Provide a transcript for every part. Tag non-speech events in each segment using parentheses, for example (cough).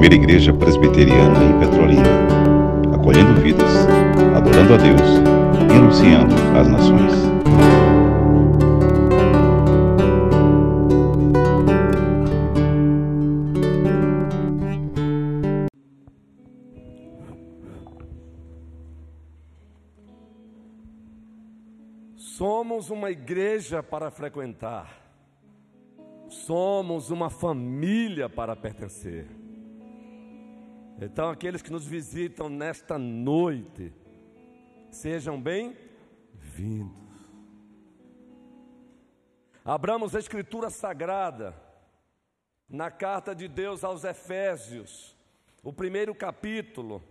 primeira igreja presbiteriana em Petrolina, acolhendo vidas, adorando a Deus e anunciando às nações. Somos uma igreja para frequentar. Somos uma família para pertencer. Então, aqueles que nos visitam nesta noite, sejam bem-vindos. Abramos a Escritura Sagrada na carta de Deus aos Efésios, o primeiro capítulo.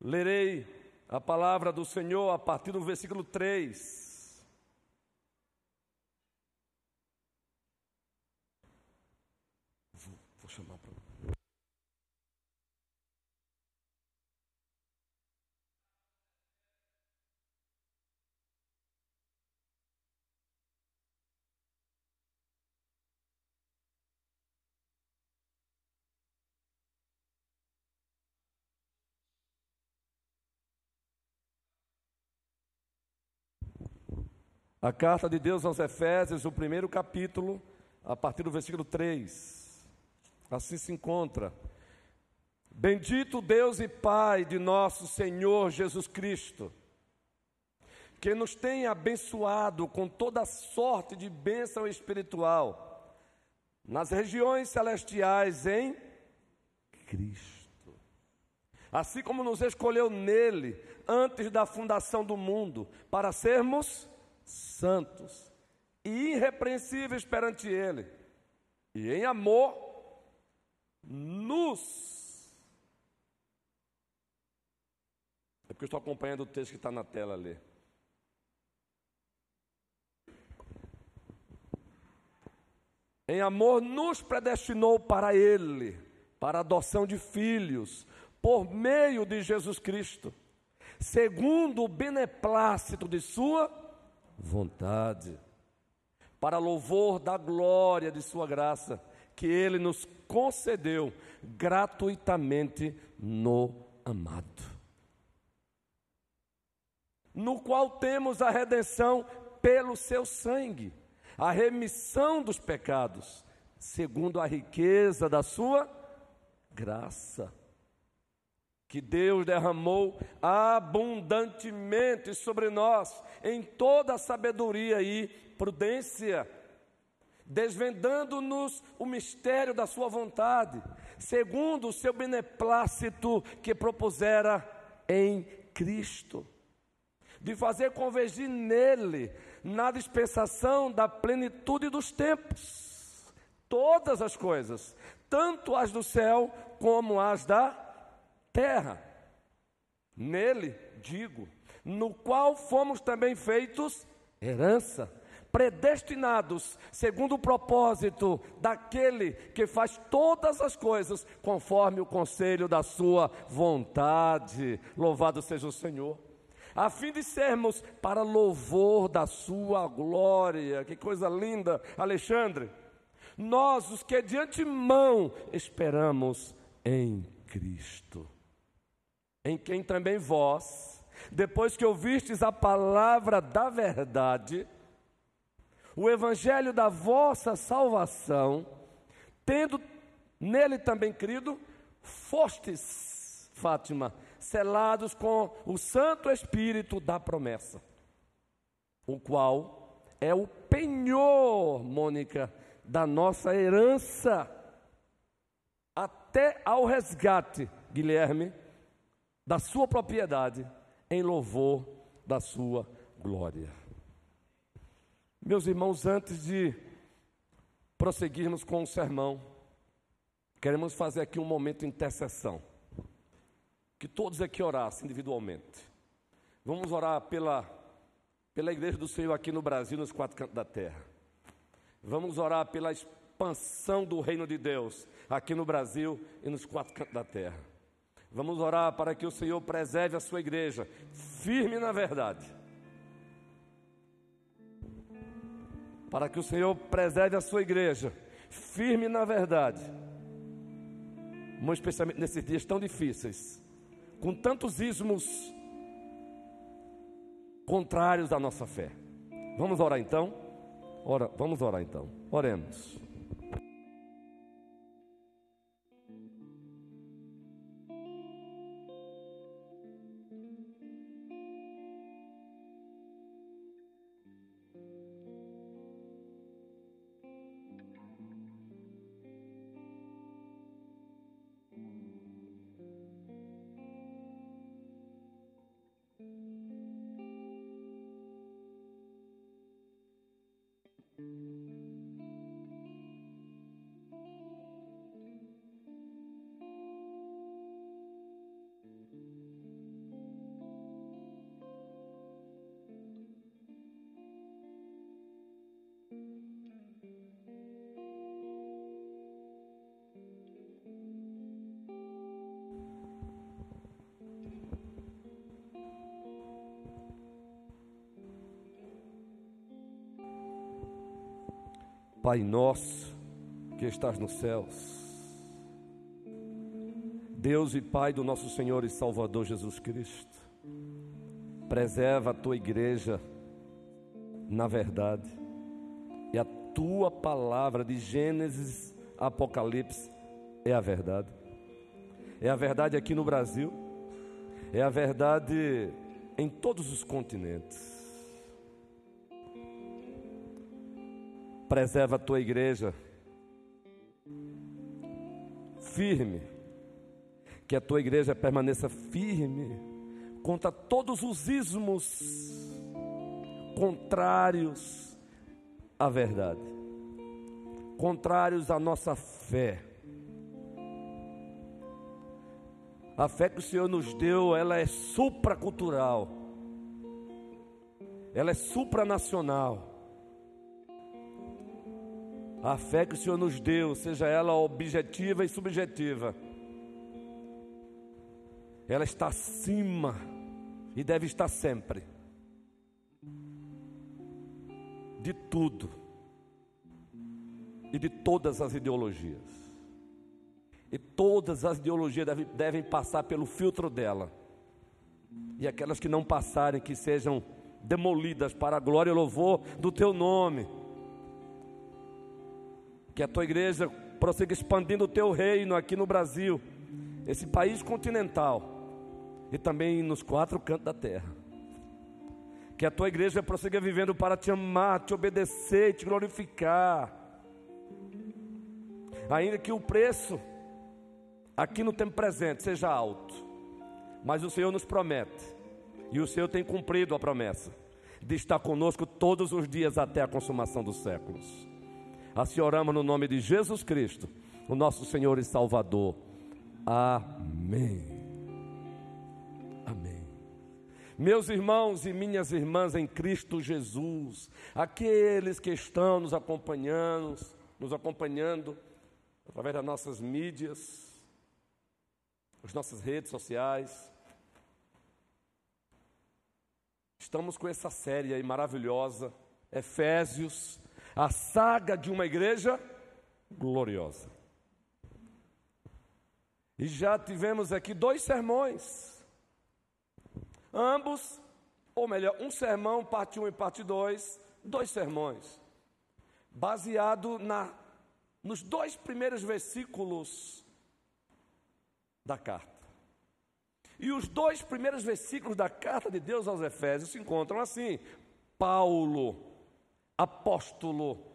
Lerei a palavra do Senhor a partir do versículo 3. Vou, vou chamar para. A carta de Deus aos Efésios, o primeiro capítulo, a partir do versículo 3. Assim se encontra. Bendito Deus e Pai de nosso Senhor Jesus Cristo, que nos tem abençoado com toda sorte de bênção espiritual nas regiões celestiais em Cristo. Assim como nos escolheu nele antes da fundação do mundo, para sermos santos e irrepreensíveis perante Ele, e em amor nos. É porque eu estou acompanhando o texto que está na tela ali. Em amor nos predestinou para Ele, para a adoção de filhos, por meio de Jesus Cristo, segundo o beneplácito de Sua vontade, para louvor da glória de Sua graça, que Ele nos concedeu gratuitamente no amado, no qual temos a redenção pelo Seu sangue, a remissão dos pecados, segundo a riqueza da Sua graça que Deus derramou abundantemente sobre nós, em toda sabedoria e prudência, desvendando-nos o mistério da Sua vontade, segundo o seu beneplácito que propusera em Cristo, de fazer convergir nele, na dispensação da plenitude dos tempos, todas as coisas, tanto as do céu como as da terra. Nele, digo, no qual fomos também feitos herança, predestinados segundo o propósito daquele que faz todas as coisas conforme o conselho da sua vontade. Louvado seja o Senhor. A fim de sermos para louvor da sua glória. Que coisa linda, Alexandre. Nós, os que de antemão esperamos em Cristo em quem também vós, depois que ouvistes a palavra da verdade, o evangelho da vossa salvação, tendo nele também crido, fostes, Fátima, selados com o Santo Espírito da promessa, o qual é o penhor, Mônica, da nossa herança, até ao resgate, Guilherme, da sua propriedade em louvor da sua glória. Meus irmãos, antes de prosseguirmos com o sermão, queremos fazer aqui um momento de intercessão. Que todos aqui orassem individualmente. Vamos orar pela, pela igreja do Senhor aqui no Brasil, nos quatro cantos da terra. Vamos orar pela expansão do reino de Deus aqui no Brasil e nos quatro cantos da terra. Vamos orar para que o Senhor preserve a sua igreja, firme na verdade. Para que o Senhor preserve a sua igreja, firme na verdade, especialmente nesses dias tão difíceis, com tantos ismos contrários à nossa fé. Vamos orar então? Ora, vamos orar então. Oremos. Pai nosso que estás nos céus, Deus e Pai do nosso Senhor e Salvador Jesus Cristo, preserva a tua igreja na verdade, e a tua palavra de Gênesis a Apocalipse é a verdade. É a verdade aqui no Brasil, é a verdade em todos os continentes. Preserva a tua igreja firme, que a tua igreja permaneça firme contra todos os ismos contrários à verdade, contrários à nossa fé. A fé que o Senhor nos deu, ela é supracultural, ela é supranacional. A fé que o Senhor nos deu, seja ela objetiva e subjetiva, ela está acima e deve estar sempre de tudo e de todas as ideologias. E todas as ideologias devem, devem passar pelo filtro dela. E aquelas que não passarem, que sejam demolidas para a glória e louvor do teu nome que a tua igreja prossiga expandindo o teu reino aqui no Brasil, esse país continental e também nos quatro cantos da terra. Que a tua igreja prossiga vivendo para te amar, te obedecer, te glorificar. Ainda que o preço aqui no tempo presente seja alto, mas o Senhor nos promete, e o Senhor tem cumprido a promessa, de estar conosco todos os dias até a consumação dos séculos. Assim oramos no nome de Jesus Cristo, o nosso Senhor e Salvador. Amém. Amém. Meus irmãos e minhas irmãs em Cristo Jesus, aqueles que estão nos acompanhando, nos acompanhando através das nossas mídias, as nossas redes sociais. Estamos com essa série aí maravilhosa, Efésios a saga de uma igreja gloriosa. E já tivemos aqui dois sermões, ambos, ou melhor, um sermão, parte 1 um e parte 2, dois sermões, baseado na, nos dois primeiros versículos da carta. E os dois primeiros versículos da carta de Deus aos Efésios se encontram assim: Paulo, apóstolo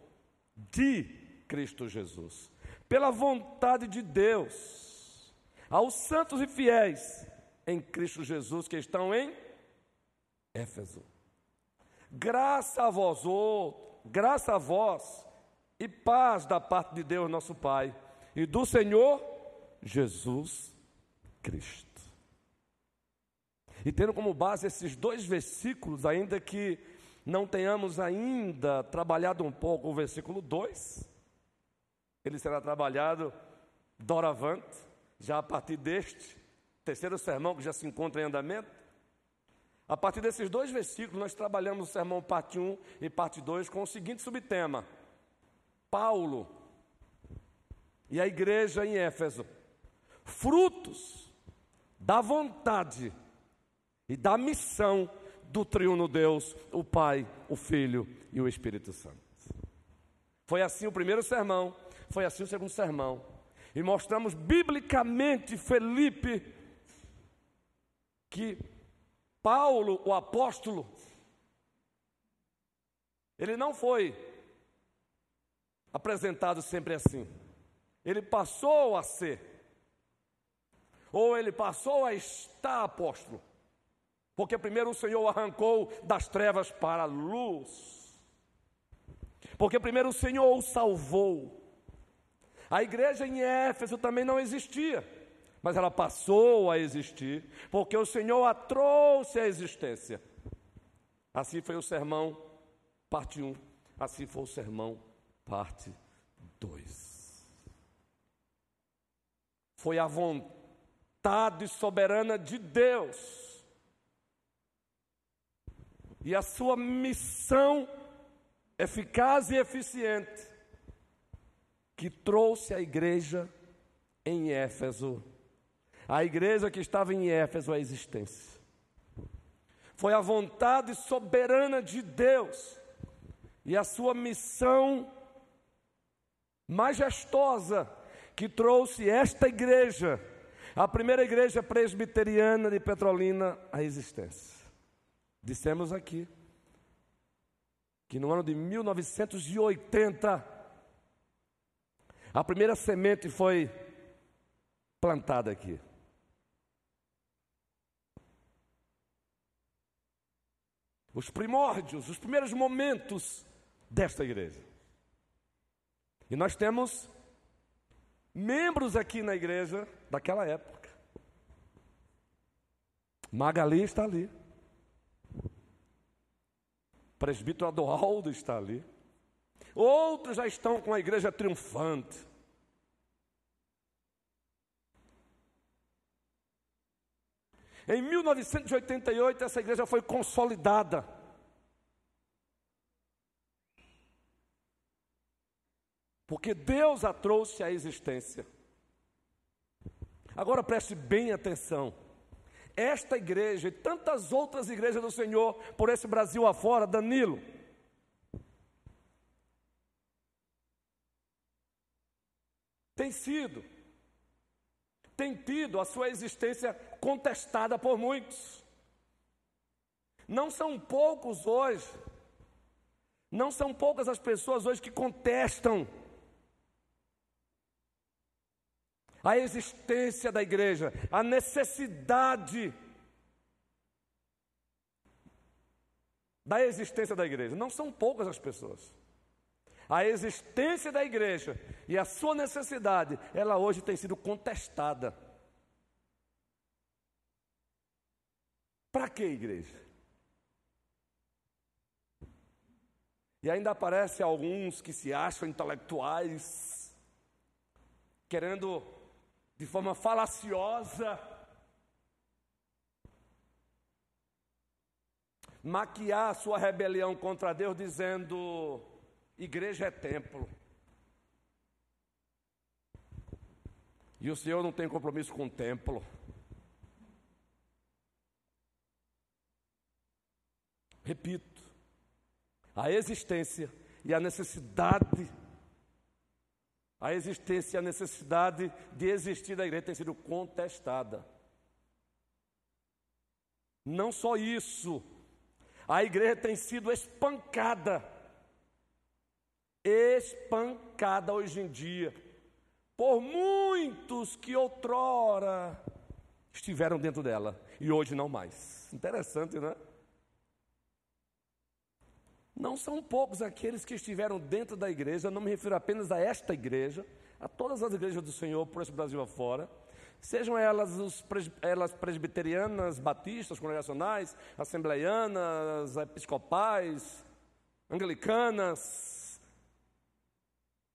de Cristo Jesus, pela vontade de Deus, aos santos e fiéis em Cristo Jesus que estão em Éfeso. Graça a vós, oh, graça a vós e paz da parte de Deus, nosso Pai, e do Senhor Jesus Cristo. E tendo como base esses dois versículos, ainda que não tenhamos ainda trabalhado um pouco o versículo 2, ele será trabalhado doravante, já a partir deste terceiro sermão que já se encontra em andamento. A partir desses dois versículos, nós trabalhamos o sermão parte 1 e parte 2 com o seguinte subtema: Paulo, e a igreja em Éfeso, frutos da vontade e da missão do triuno Deus, o Pai, o Filho e o Espírito Santo. Foi assim o primeiro sermão, foi assim o segundo sermão. E mostramos biblicamente Felipe que Paulo, o apóstolo, ele não foi apresentado sempre assim. Ele passou a ser, ou ele passou a estar apóstolo, porque primeiro o Senhor arrancou das trevas para a luz, porque primeiro o Senhor o salvou. A igreja em Éfeso também não existia, mas ela passou a existir, porque o Senhor a trouxe à existência. Assim foi o sermão, parte 1, assim foi o sermão, parte 2 foi a vontade soberana de Deus. E a sua missão eficaz e eficiente que trouxe a igreja em Éfeso, a igreja que estava em Éfeso à existência. Foi a vontade soberana de Deus e a sua missão majestosa que trouxe esta igreja, a primeira igreja presbiteriana de Petrolina, à existência. Dissemos aqui que no ano de 1980, a primeira semente foi plantada aqui. Os primórdios, os primeiros momentos desta igreja. E nós temos membros aqui na igreja daquela época. Magali está ali. Presbítero Adoaldo está ali. Outros já estão com a igreja triunfante. Em 1988, essa igreja foi consolidada. porque Deus a trouxe à existência. Agora preste bem atenção. Esta igreja e tantas outras igrejas do Senhor por esse Brasil afora, Danilo, tem sido, tem tido a sua existência contestada por muitos. Não são poucos hoje, não são poucas as pessoas hoje que contestam a existência da igreja, a necessidade da existência da igreja. Não são poucas as pessoas. A existência da igreja e a sua necessidade, ela hoje tem sido contestada. Para que igreja? E ainda aparecem alguns que se acham intelectuais, querendo de forma falaciosa, maquiar a sua rebelião contra Deus, dizendo: igreja é templo. E o Senhor não tem compromisso com o templo. Repito, a existência e a necessidade a existência a necessidade de existir da igreja tem sido contestada. Não só isso, a igreja tem sido espancada. Espancada hoje em dia, por muitos que outrora estiveram dentro dela e hoje não mais. Interessante, né? Não são poucos aqueles que estiveram dentro da igreja, não me refiro apenas a esta igreja, a todas as igrejas do Senhor por esse Brasil afora, sejam elas, os, elas presbiterianas, batistas, congregacionais, assembleianas, episcopais, anglicanas,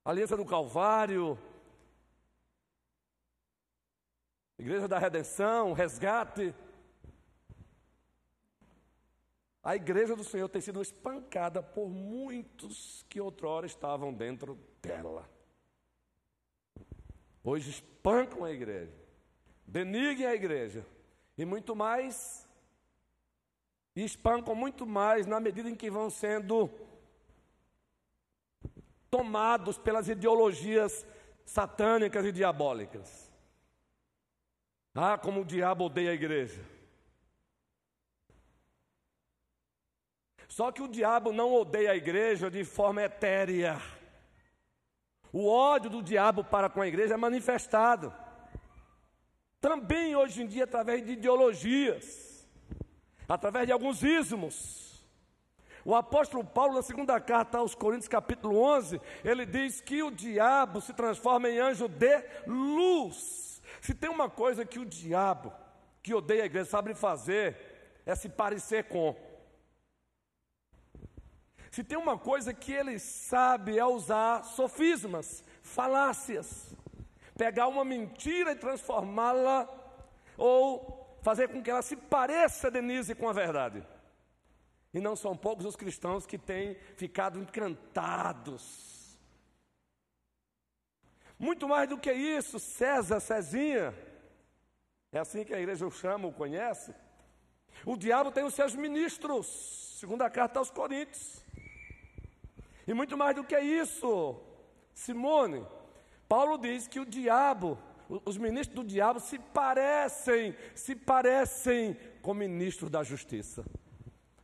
Aliança do Calvário, Igreja da Redenção, Resgate, a igreja do Senhor tem sido espancada por muitos que outrora estavam dentro dela. Hoje espancam a igreja, deniguem a igreja e muito mais, e espancam muito mais na medida em que vão sendo tomados pelas ideologias satânicas e diabólicas. Ah, como o diabo odeia a igreja. Só que o diabo não odeia a igreja de forma etérea. O ódio do diabo para com a igreja é manifestado. Também hoje em dia através de ideologias, através de alguns ismos. O apóstolo Paulo, na segunda carta aos Coríntios, capítulo 11, ele diz que o diabo se transforma em anjo de luz. Se tem uma coisa que o diabo, que odeia a igreja, sabe fazer, é se parecer com. Se tem uma coisa que ele sabe é usar sofismas, falácias, pegar uma mentira e transformá-la, ou fazer com que ela se pareça, Denise, com a verdade. E não são poucos os cristãos que têm ficado encantados. Muito mais do que isso, César, Cezinha, é assim que a igreja o chama, o conhece. O diabo tem os seus ministros, segundo a carta aos Coríntios. E muito mais do que isso, Simone, Paulo diz que o diabo, os ministros do diabo se parecem, se parecem com ministros da justiça.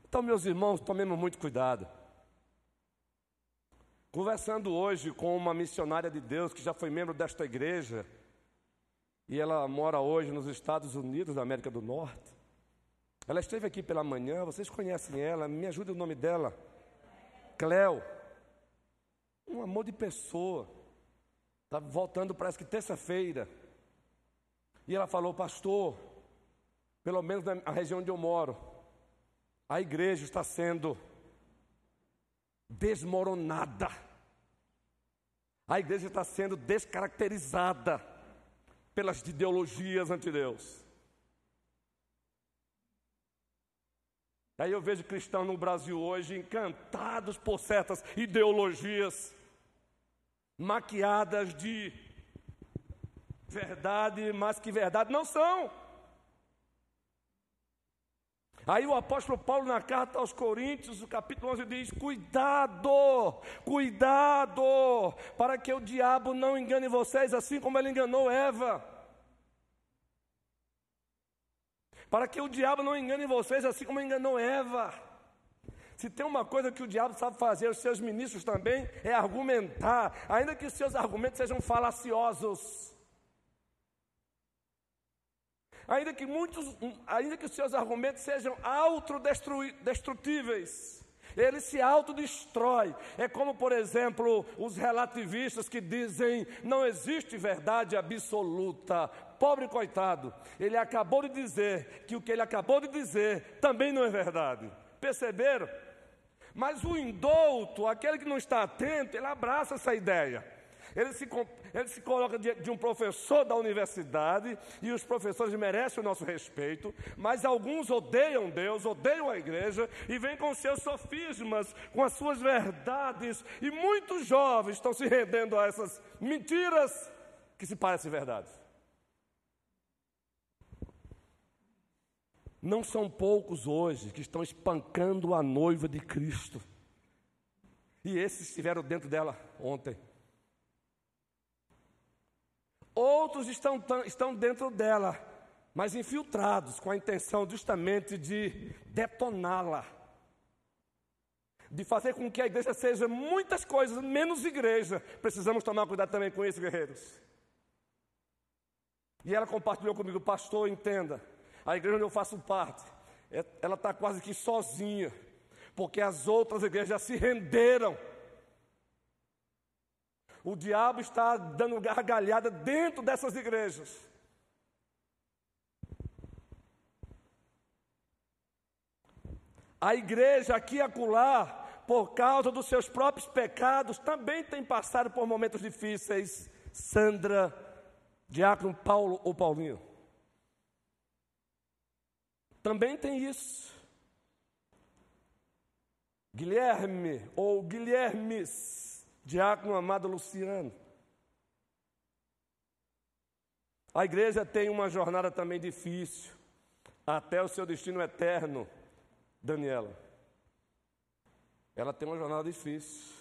Então, meus irmãos, tomemos muito cuidado. Conversando hoje com uma missionária de Deus que já foi membro desta igreja, e ela mora hoje nos Estados Unidos, da América do Norte. Ela esteve aqui pela manhã, vocês conhecem ela, me ajude o nome dela. Cleo. Um amor de pessoa. Está voltando, parece que terça-feira. E ela falou, pastor, pelo menos na região onde eu moro, a igreja está sendo desmoronada. A igreja está sendo descaracterizada pelas ideologias anti-Deus. Aí eu vejo cristãos no Brasil hoje encantados por certas ideologias maquiadas de verdade, mas que verdade não são. Aí o apóstolo Paulo, na carta aos Coríntios, no capítulo 11, diz: Cuidado, cuidado, para que o diabo não engane vocês, assim como ele enganou Eva. Para que o diabo não engane vocês, assim como enganou Eva. Se tem uma coisa que o diabo sabe fazer, os seus ministros também, é argumentar, ainda que os seus argumentos sejam falaciosos. Ainda que muitos, ainda que os seus argumentos sejam autodestrutíveis, ele se autodestrói. É como, por exemplo, os relativistas que dizem não existe verdade absoluta. Pobre coitado, ele acabou de dizer que o que ele acabou de dizer também não é verdade. Perceberam? Mas o indouto, aquele que não está atento, ele abraça essa ideia. Ele se, ele se coloca de, de um professor da universidade, e os professores merecem o nosso respeito, mas alguns odeiam Deus, odeiam a igreja, e vêm com seus sofismas, com as suas verdades, e muitos jovens estão se rendendo a essas mentiras que se parecem verdades. Não são poucos hoje que estão espancando a noiva de Cristo. E esses estiveram dentro dela ontem. Outros estão, estão dentro dela, mas infiltrados, com a intenção justamente de detoná-la. De fazer com que a igreja seja muitas coisas, menos igreja. Precisamos tomar cuidado também com isso, guerreiros. E ela compartilhou comigo, pastor, entenda a igreja onde eu faço parte, é, ela está quase que sozinha, porque as outras igrejas já se renderam. O diabo está dando gargalhada dentro dessas igrejas. A igreja aqui e acolá, por causa dos seus próprios pecados, também tem passado por momentos difíceis. Sandra, Diácono Paulo ou Paulinho. Também tem isso. Guilherme ou Guilhermes, diácono amado Luciano. A igreja tem uma jornada também difícil, até o seu destino eterno, Daniela. Ela tem uma jornada difícil.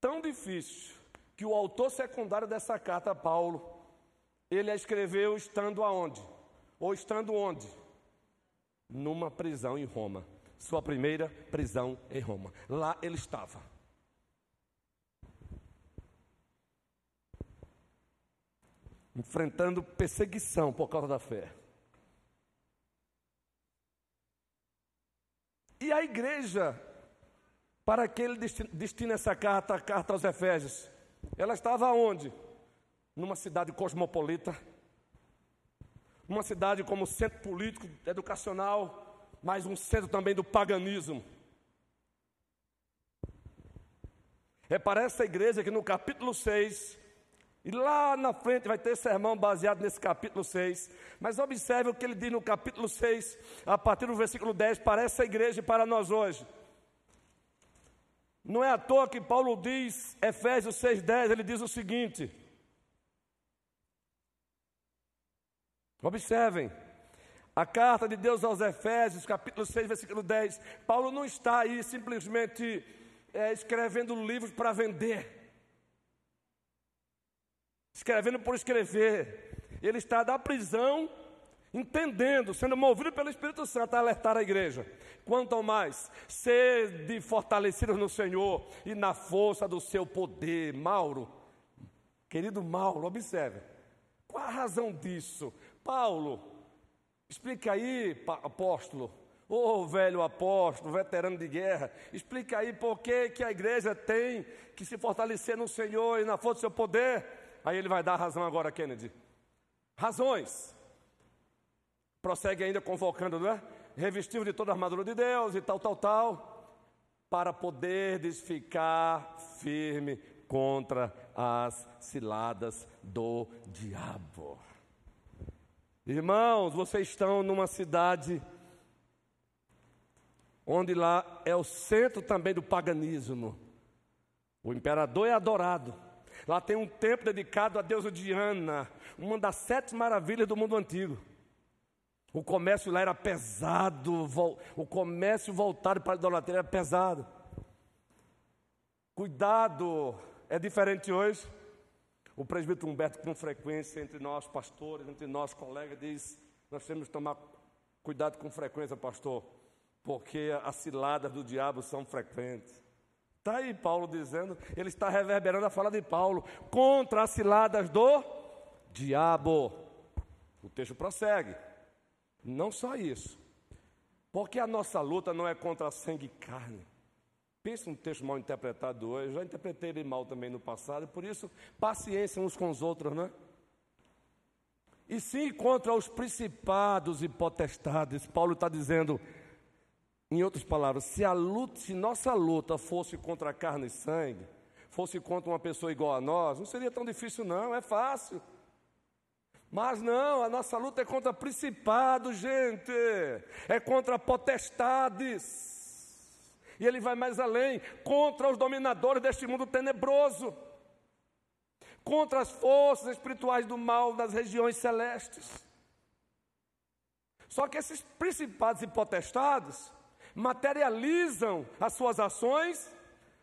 Tão difícil que o autor secundário dessa carta, Paulo, ele a escreveu estando aonde? Ou estando onde? Numa prisão em Roma. Sua primeira prisão em Roma. Lá ele estava. Enfrentando perseguição por causa da fé. E a igreja, para que ele destina essa carta, a carta aos Efésios, ela estava onde? Numa cidade cosmopolita, uma cidade como centro político, educacional, mas um centro também do paganismo. É para essa igreja que no capítulo 6, e lá na frente vai ter sermão baseado nesse capítulo 6, mas observe o que ele diz no capítulo 6, a partir do versículo 10, para essa igreja e para nós hoje. Não é à toa que Paulo diz, Efésios 6,10, ele diz o seguinte: Observem, a carta de Deus aos Efésios, capítulo 6, versículo 10. Paulo não está aí simplesmente é, escrevendo livros para vender, escrevendo por escrever. Ele está da prisão, entendendo, sendo movido pelo Espírito Santo a alertar a igreja. Quanto ao mais, sede fortalecidos no Senhor e na força do seu poder. Mauro, querido Mauro, observe. Qual a razão disso? Paulo, explica aí, apóstolo, ô oh, velho apóstolo, veterano de guerra, explica aí por que, que a igreja tem que se fortalecer no Senhor e na força do seu poder. Aí ele vai dar razão agora, Kennedy. Razões. Prossegue ainda convocando, não é? Revestido de toda a armadura de Deus e tal, tal, tal, para poder ficar firme contra as ciladas do diabo. Irmãos, vocês estão numa cidade onde lá é o centro também do paganismo. O imperador é adorado. Lá tem um templo dedicado à deusa Diana, uma das sete maravilhas do mundo antigo. O comércio lá era pesado, o comércio voltado para a idolatria era pesado. Cuidado, é diferente hoje. O presbítero Humberto, com frequência, entre nós pastores, entre nós colegas, diz: Nós temos que tomar cuidado com frequência, pastor, porque as ciladas do diabo são frequentes. Está aí Paulo dizendo, ele está reverberando a fala de Paulo contra as ciladas do diabo. O texto prossegue. Não só isso, porque a nossa luta não é contra sangue e carne Pensa um texto mal interpretado hoje, já interpretei ele mal também no passado, por isso, paciência uns com os outros, não é? E sim contra os principados e potestades. Paulo está dizendo, em outras palavras, se a luta, se nossa luta fosse contra carne e sangue, fosse contra uma pessoa igual a nós, não seria tão difícil, não, é fácil. Mas não, a nossa luta é contra principados, gente, é contra potestades. E ele vai mais além contra os dominadores deste mundo tenebroso, contra as forças espirituais do mal das regiões celestes. Só que esses principados e potestades materializam as suas ações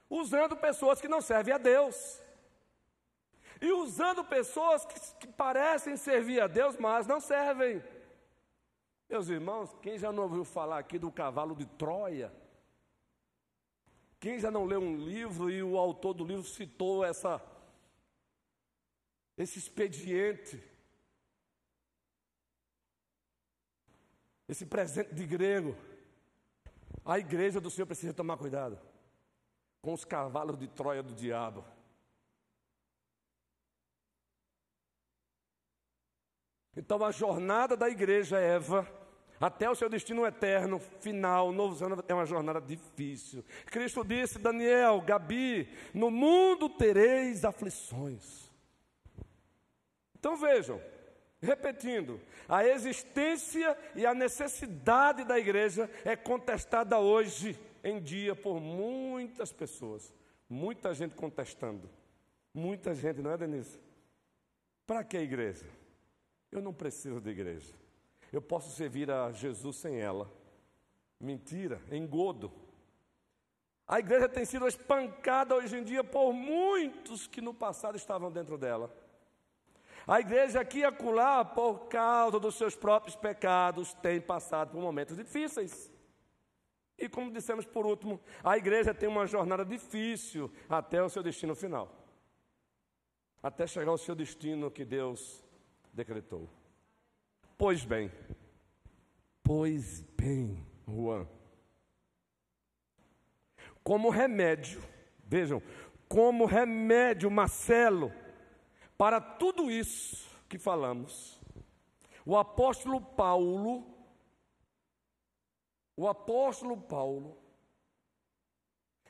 usando pessoas que não servem a Deus. E usando pessoas que, que parecem servir a Deus, mas não servem. Meus irmãos, quem já não ouviu falar aqui do cavalo de Troia? Quem já não leu um livro e o autor do livro citou essa esse expediente, esse presente de grego, a igreja do Senhor precisa tomar cuidado com os cavalos de Troia do diabo. Então a jornada da igreja Eva até o seu destino eterno, final, novo é uma jornada difícil. Cristo disse, Daniel, Gabi, no mundo tereis aflições. Então vejam, repetindo, a existência e a necessidade da igreja é contestada hoje em dia por muitas pessoas, muita gente contestando. Muita gente, não é, Denise? Para que igreja? Eu não preciso de igreja. Eu posso servir a Jesus sem ela. Mentira, engodo. A igreja tem sido espancada hoje em dia por muitos que no passado estavam dentro dela. A igreja aqui e acolá, por causa dos seus próprios pecados, tem passado por momentos difíceis. E como dissemos por último, a igreja tem uma jornada difícil até o seu destino final. Até chegar ao seu destino que Deus decretou. Pois bem, pois bem, Juan. Como remédio, vejam, como remédio, Marcelo, para tudo isso que falamos, o apóstolo Paulo, o apóstolo Paulo,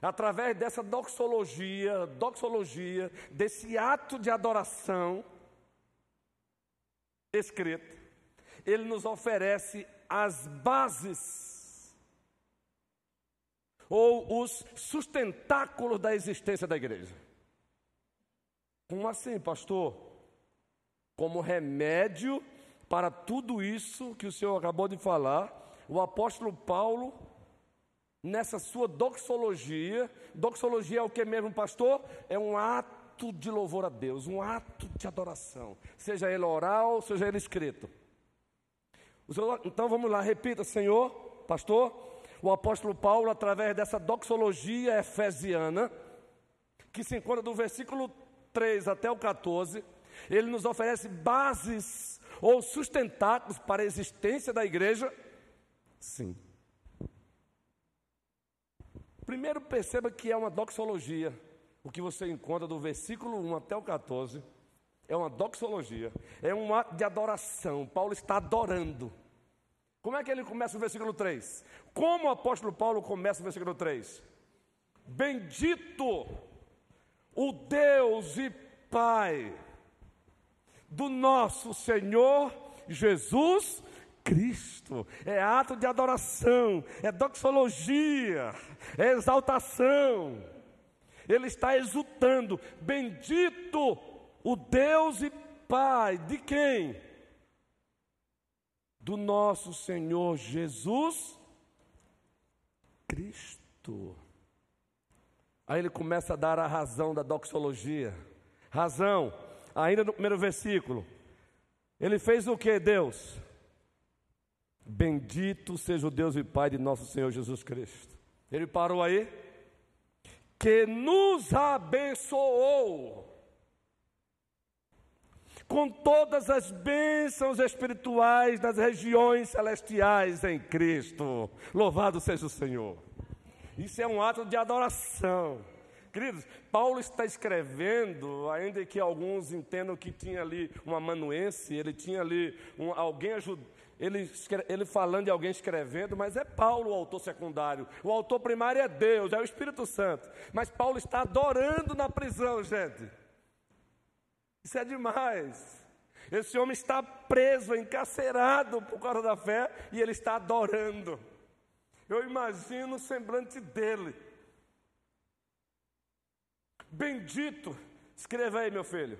através dessa doxologia, doxologia, desse ato de adoração escrito, ele nos oferece as bases ou os sustentáculos da existência da igreja. Como assim, pastor? Como remédio para tudo isso que o senhor acabou de falar, o apóstolo Paulo, nessa sua doxologia, doxologia é o que mesmo, pastor? É um ato de louvor a Deus, um ato de adoração, seja ele oral, seja ele escrito. Então vamos lá, repita, Senhor, pastor, o apóstolo Paulo, através dessa doxologia efesiana, que se encontra do versículo 3 até o 14, ele nos oferece bases ou sustentáculos para a existência da igreja? Sim. Primeiro perceba que é uma doxologia. O que você encontra do versículo 1 até o 14 é uma doxologia, é um ato de adoração. Paulo está adorando. Como é que ele começa o versículo 3? Como o apóstolo Paulo começa o versículo 3? Bendito o Deus e Pai do nosso Senhor Jesus Cristo. É ato de adoração, é doxologia, é exaltação. Ele está exultando: Bendito o Deus e Pai de quem? Do nosso Senhor Jesus Cristo. Aí ele começa a dar a razão da doxologia. Razão, ainda no primeiro versículo. Ele fez o que, Deus? Bendito seja o Deus e Pai de nosso Senhor Jesus Cristo. Ele parou aí. Que nos abençoou com todas as bênçãos espirituais das regiões celestiais em Cristo. Louvado seja o Senhor. Isso é um ato de adoração. Queridos, Paulo está escrevendo, ainda que alguns entendam que tinha ali uma amanuense, ele tinha ali um, alguém ajudando, ele, ele falando de alguém escrevendo, mas é Paulo o autor secundário. O autor primário é Deus, é o Espírito Santo. Mas Paulo está adorando na prisão, gente. Isso é demais. Esse homem está preso, encarcerado por causa da fé, e ele está adorando. Eu imagino o semblante dele. Bendito, escreva aí, meu filho.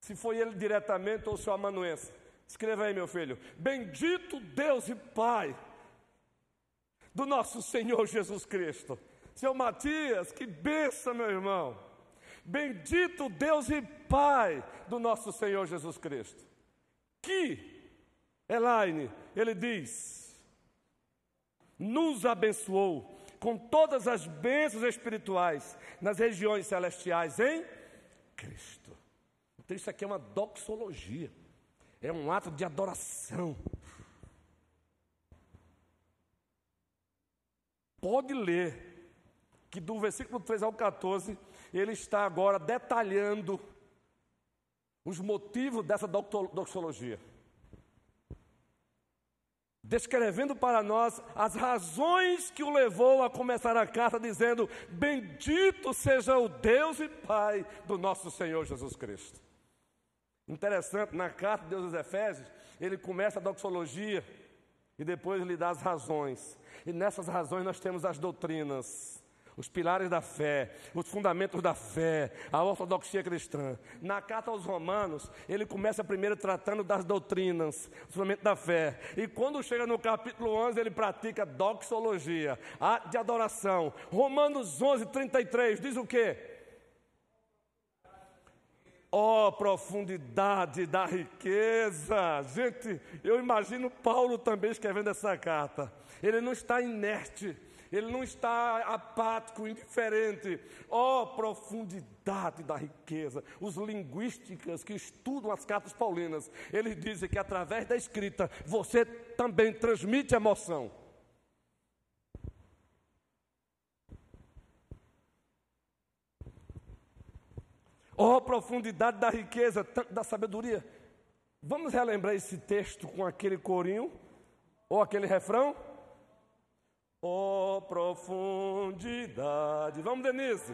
Se foi ele diretamente ou seu amanuense. Escreva aí, meu filho. Bendito Deus e Pai do nosso Senhor Jesus Cristo. Seu Matias, que benção, meu irmão. Bendito Deus e Pai do nosso Senhor Jesus Cristo. Que, Elaine, ele diz, nos abençoou com todas as bênçãos espirituais nas regiões celestiais em Cristo. Então, isso aqui é uma doxologia, é um ato de adoração. Pode ler que do versículo 3 ao 14, ele está agora detalhando os motivos dessa doxologia descrevendo para nós as razões que o levou a começar a carta dizendo: Bendito seja o Deus e Pai do nosso Senhor Jesus Cristo. Interessante, na carta de Deus aos Efésios, ele começa a doxologia e depois ele dá as razões. E nessas razões nós temos as doutrinas, os pilares da fé, os fundamentos da fé, a ortodoxia cristã. Na carta aos Romanos, ele começa primeiro tratando das doutrinas, o fundamento da fé. E quando chega no capítulo 11, ele pratica doxologia, a de adoração. Romanos 11, 33 diz o quê? Ó oh, profundidade da riqueza! Gente, eu imagino Paulo também escrevendo essa carta. Ele não está inerte, ele não está apático, indiferente. Ó oh, profundidade da riqueza. Os linguísticas que estudam as cartas paulinas, eles dizem que através da escrita você também transmite emoção. Ó oh, profundidade da riqueza, da sabedoria. Vamos relembrar esse texto com aquele corinho ou aquele refrão? Oh, profundidade. Vamos, Denise.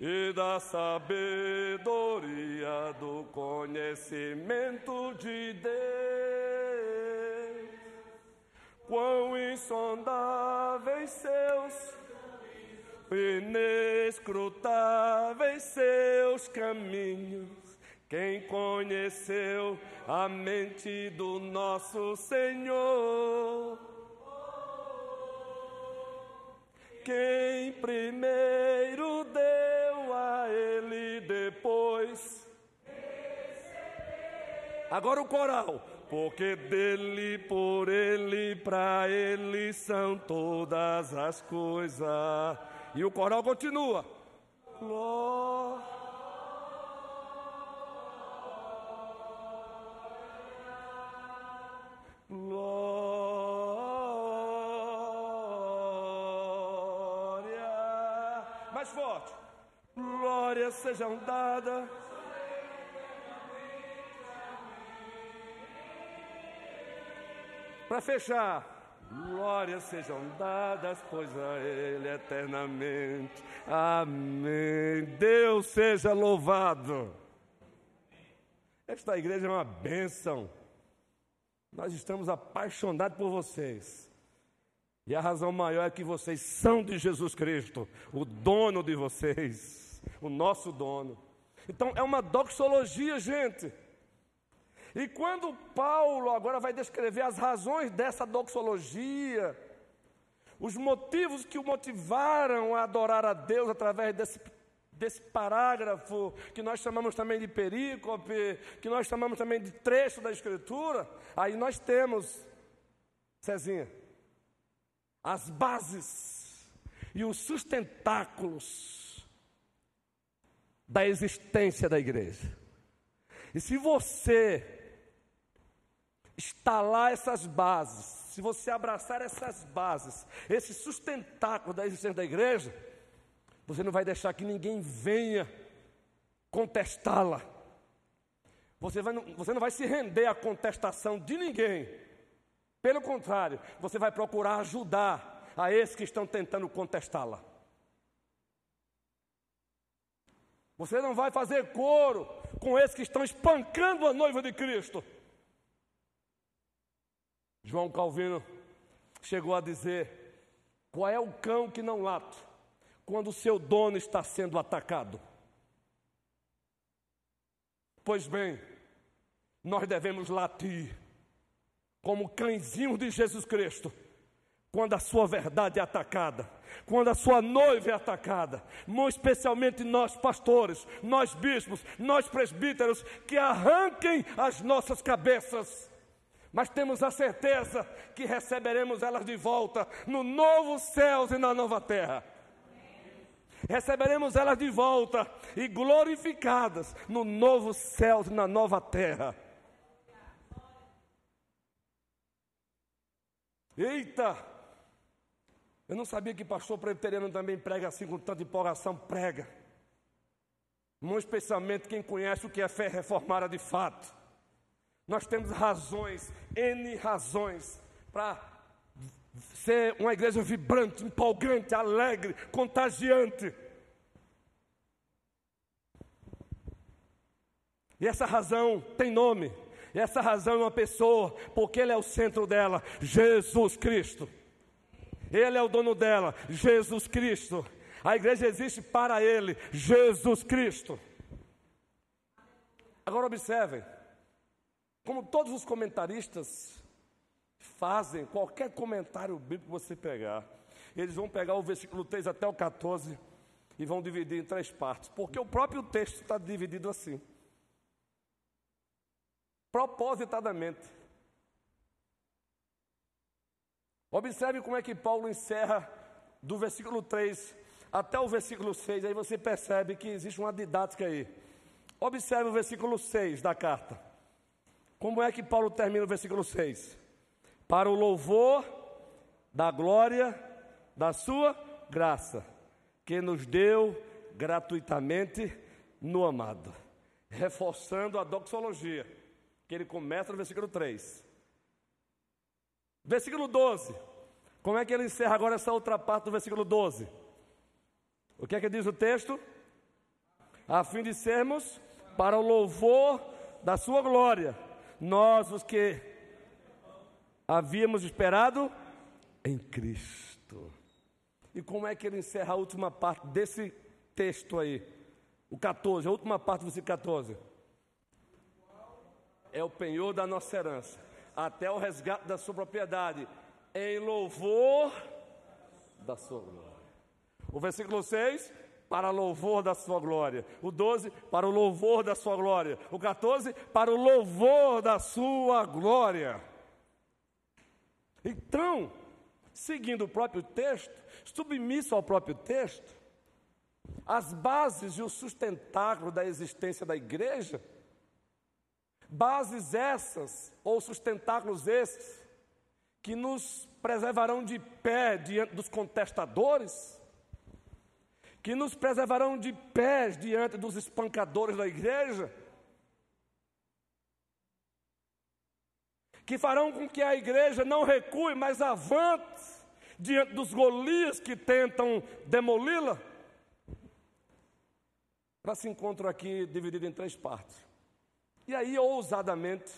E da sabedoria do conhecimento de Deus, quão insondáveis seus, inescrutáveis seus caminhos quem conheceu a mente do nosso Senhor? Quem primeiro deu a Ele depois? Agora o coral. Porque dele, por ele, para ele são todas as coisas. E o coral continua. Glória. Sejam dadas. Para fechar, glórias sejam dadas, pois a Ele eternamente. Amém. Deus seja louvado. Esta igreja é uma bênção. Nós estamos apaixonados por vocês. E a razão maior é que vocês são de Jesus Cristo, o dono de vocês o nosso dono. Então é uma doxologia, gente. E quando Paulo agora vai descrever as razões dessa doxologia, os motivos que o motivaram a adorar a Deus através desse, desse parágrafo, que nós chamamos também de perícope, que nós chamamos também de trecho da Escritura, aí nós temos, Cezinha, as bases e os sustentáculos da existência da igreja. E se você instalar essas bases, se você abraçar essas bases, esse sustentáculo da existência da igreja, você não vai deixar que ninguém venha contestá-la. Você, vai, você não vai se render à contestação de ninguém. Pelo contrário, você vai procurar ajudar a esses que estão tentando contestá-la. Você não vai fazer coro com esses que estão espancando a noiva de Cristo. João Calvino chegou a dizer: qual é o cão que não late quando o seu dono está sendo atacado? Pois bem, nós devemos latir como cãezinhos de Jesus Cristo quando a sua verdade é atacada, quando a sua noiva é atacada, muito especialmente nós pastores, nós bispos, nós presbíteros, que arranquem as nossas cabeças, mas temos a certeza que receberemos elas de volta no novo céu e na nova terra. Receberemos elas de volta e glorificadas no novo céu e na nova terra. Eita! Eu não sabia que pastor presbiteriano também prega assim com tanta empolgação, prega. Muito especialmente quem conhece o que é fé reformada de fato. Nós temos razões, N razões, para ser uma igreja vibrante, empolgante, alegre, contagiante. E essa razão tem nome. E essa razão é uma pessoa, porque Ele é o centro dela, Jesus Cristo. Ele é o dono dela, Jesus Cristo. A igreja existe para Ele, Jesus Cristo. Agora observem, como todos os comentaristas fazem, qualquer comentário bíblico que você pegar, eles vão pegar o versículo 3 até o 14 e vão dividir em três partes, porque o próprio texto está dividido assim. Propositadamente. Observe como é que Paulo encerra do versículo 3 até o versículo 6, aí você percebe que existe uma didática aí. Observe o versículo 6 da carta. Como é que Paulo termina o versículo 6? Para o louvor da glória da sua graça, que nos deu gratuitamente no amado. Reforçando a doxologia, que ele começa no versículo 3. Versículo 12. Como é que ele encerra agora essa outra parte do versículo 12? O que é que diz o texto? A fim de sermos para o louvor da sua glória, nós os que havíamos esperado em Cristo. E como é que ele encerra a última parte desse texto aí? O 14, a última parte do versículo 14. É o penhor da nossa herança, até o resgate da sua propriedade, em louvor da sua glória. O versículo 6, para louvor da sua glória. O 12, para o louvor da sua glória. O 14, para o louvor da sua glória. Então, seguindo o próprio texto, submisso ao próprio texto, as bases e o sustentáculo da existência da igreja, bases essas, ou sustentáculos esses, que nos preservarão de pé diante dos contestadores, que nos preservarão de pés diante dos espancadores da igreja, que farão com que a igreja não recue, mas avante diante dos Golias que tentam demoli-la. Para se encontro aqui dividido em três partes. E aí, ousadamente,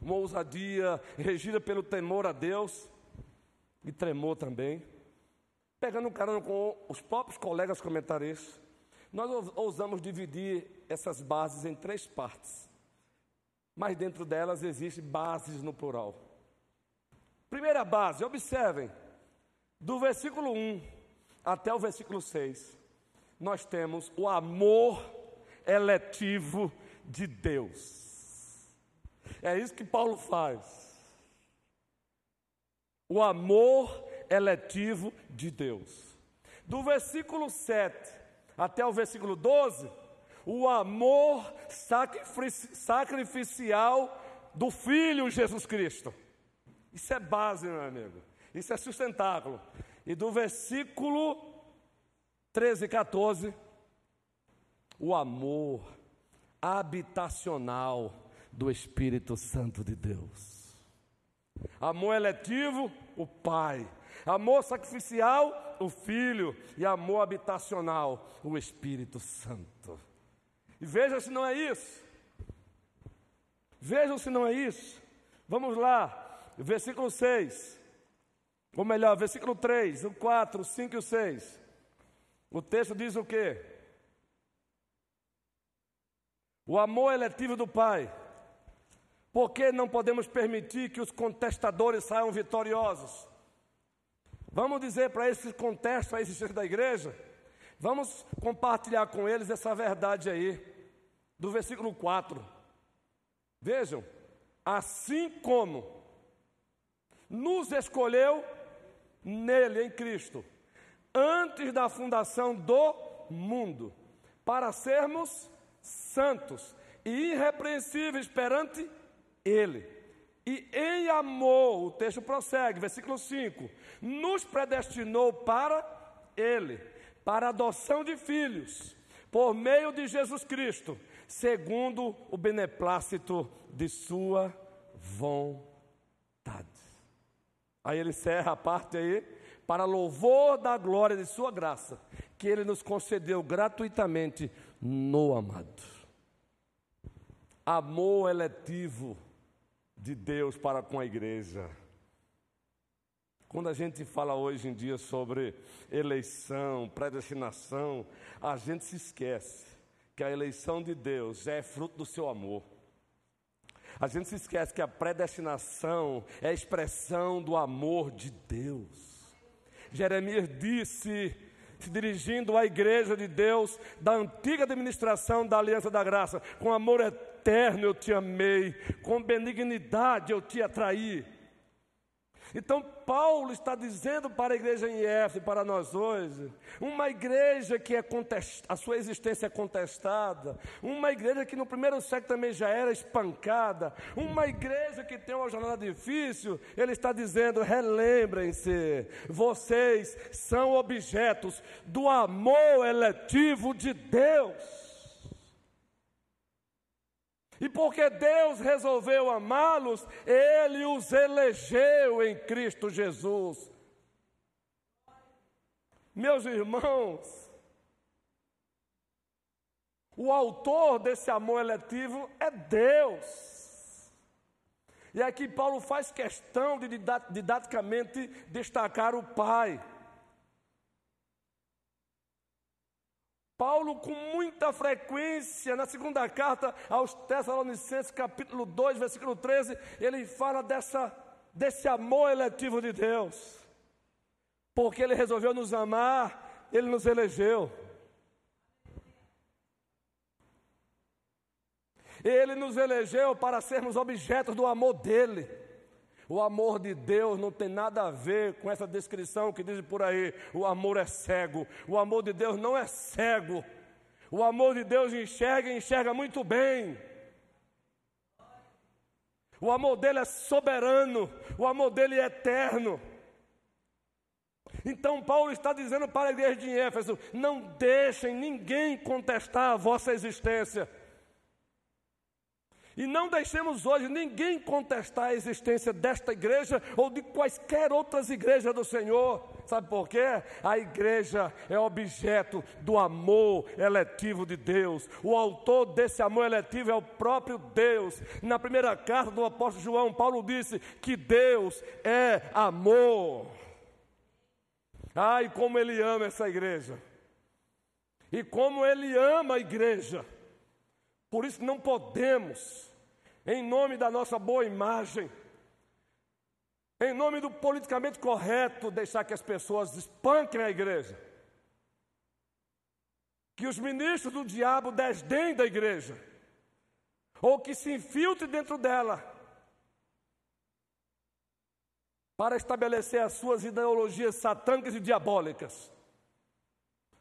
uma ousadia regida pelo temor a Deus e tremor também, pegando carona com os próprios colegas comentaristas, nós ousamos dividir essas bases em três partes. Mas dentro delas existem bases no plural. Primeira base, observem, do versículo 1 até o versículo 6, nós temos o amor eletivo de Deus. É isso que Paulo faz. O amor eletivo de Deus. Do versículo 7 até o versículo 12, o amor sacrificial do Filho Jesus Cristo. Isso é base, meu amigo. Isso é sustentáculo. E do versículo 13 e 14, o amor habitacional do Espírito Santo de Deus. Amor eletivo, o Pai. Amor sacrificial, o Filho. E amor habitacional, o Espírito Santo. E veja se não é isso. Vejam se não é isso. Vamos lá, versículo 6. Ou melhor, versículo 3, o 4, o 5 e o 6. O texto diz o quê? O amor eletivo do Pai. Por que não podemos permitir que os contestadores saiam vitoriosos? Vamos dizer para esses que contestam a existência da igreja, vamos compartilhar com eles essa verdade aí, do versículo 4. Vejam, assim como nos escolheu nele, em Cristo, antes da fundação do mundo, para sermos santos e irrepreensíveis perante Ele. E em amor, o texto prossegue, versículo 5: nos predestinou para Ele, para adoção de filhos, por meio de Jesus Cristo, segundo o beneplácito de Sua vontade. Aí ele encerra a parte aí, para louvor da glória de Sua graça, que Ele nos concedeu gratuitamente no amado. amor eletivo de Deus para com a igreja. Quando a gente fala hoje em dia sobre eleição, predestinação, a gente se esquece que a eleição de Deus é fruto do seu amor. A gente se esquece que a predestinação é a expressão do amor de Deus. Jeremias disse, se dirigindo à igreja de Deus, da antiga administração da Aliança da Graça, com amor eterno eu te amei, com benignidade eu te atraí. Então, Paulo está dizendo para a igreja em Éfeso, para nós hoje, uma igreja que é a sua existência é contestada, uma igreja que no primeiro século também já era espancada, uma igreja que tem uma jornada difícil, ele está dizendo: relembrem-se, vocês são objetos do amor eletivo de Deus. E porque Deus resolveu amá-los, Ele os elegeu em Cristo Jesus. Meus irmãos, o autor desse amor eletivo é Deus. E aqui Paulo faz questão de didaticamente destacar o Pai. Paulo, com muita frequência, na segunda carta aos Tessalonicenses, capítulo 2, versículo 13, ele fala dessa, desse amor eletivo de Deus. Porque ele resolveu nos amar, ele nos elegeu. Ele nos elegeu para sermos objetos do amor dele. O amor de Deus não tem nada a ver com essa descrição que diz por aí: o amor é cego. O amor de Deus não é cego. O amor de Deus enxerga e enxerga muito bem. O amor dele é soberano. O amor dele é eterno. Então, Paulo está dizendo para a igreja de Éfeso: não deixem ninguém contestar a vossa existência. E não deixemos hoje ninguém contestar a existência desta igreja ou de quaisquer outras igrejas do Senhor. Sabe por quê? A igreja é objeto do amor eletivo de Deus. O autor desse amor eletivo é o próprio Deus. Na primeira carta do apóstolo João, Paulo disse que Deus é amor. Ai, como ele ama essa igreja. E como ele ama a igreja. Por isso não podemos, em nome da nossa boa imagem, em nome do politicamente correto, deixar que as pessoas espanquem a igreja. Que os ministros do diabo desdém da igreja, ou que se infiltre dentro dela, para estabelecer as suas ideologias satânicas e diabólicas.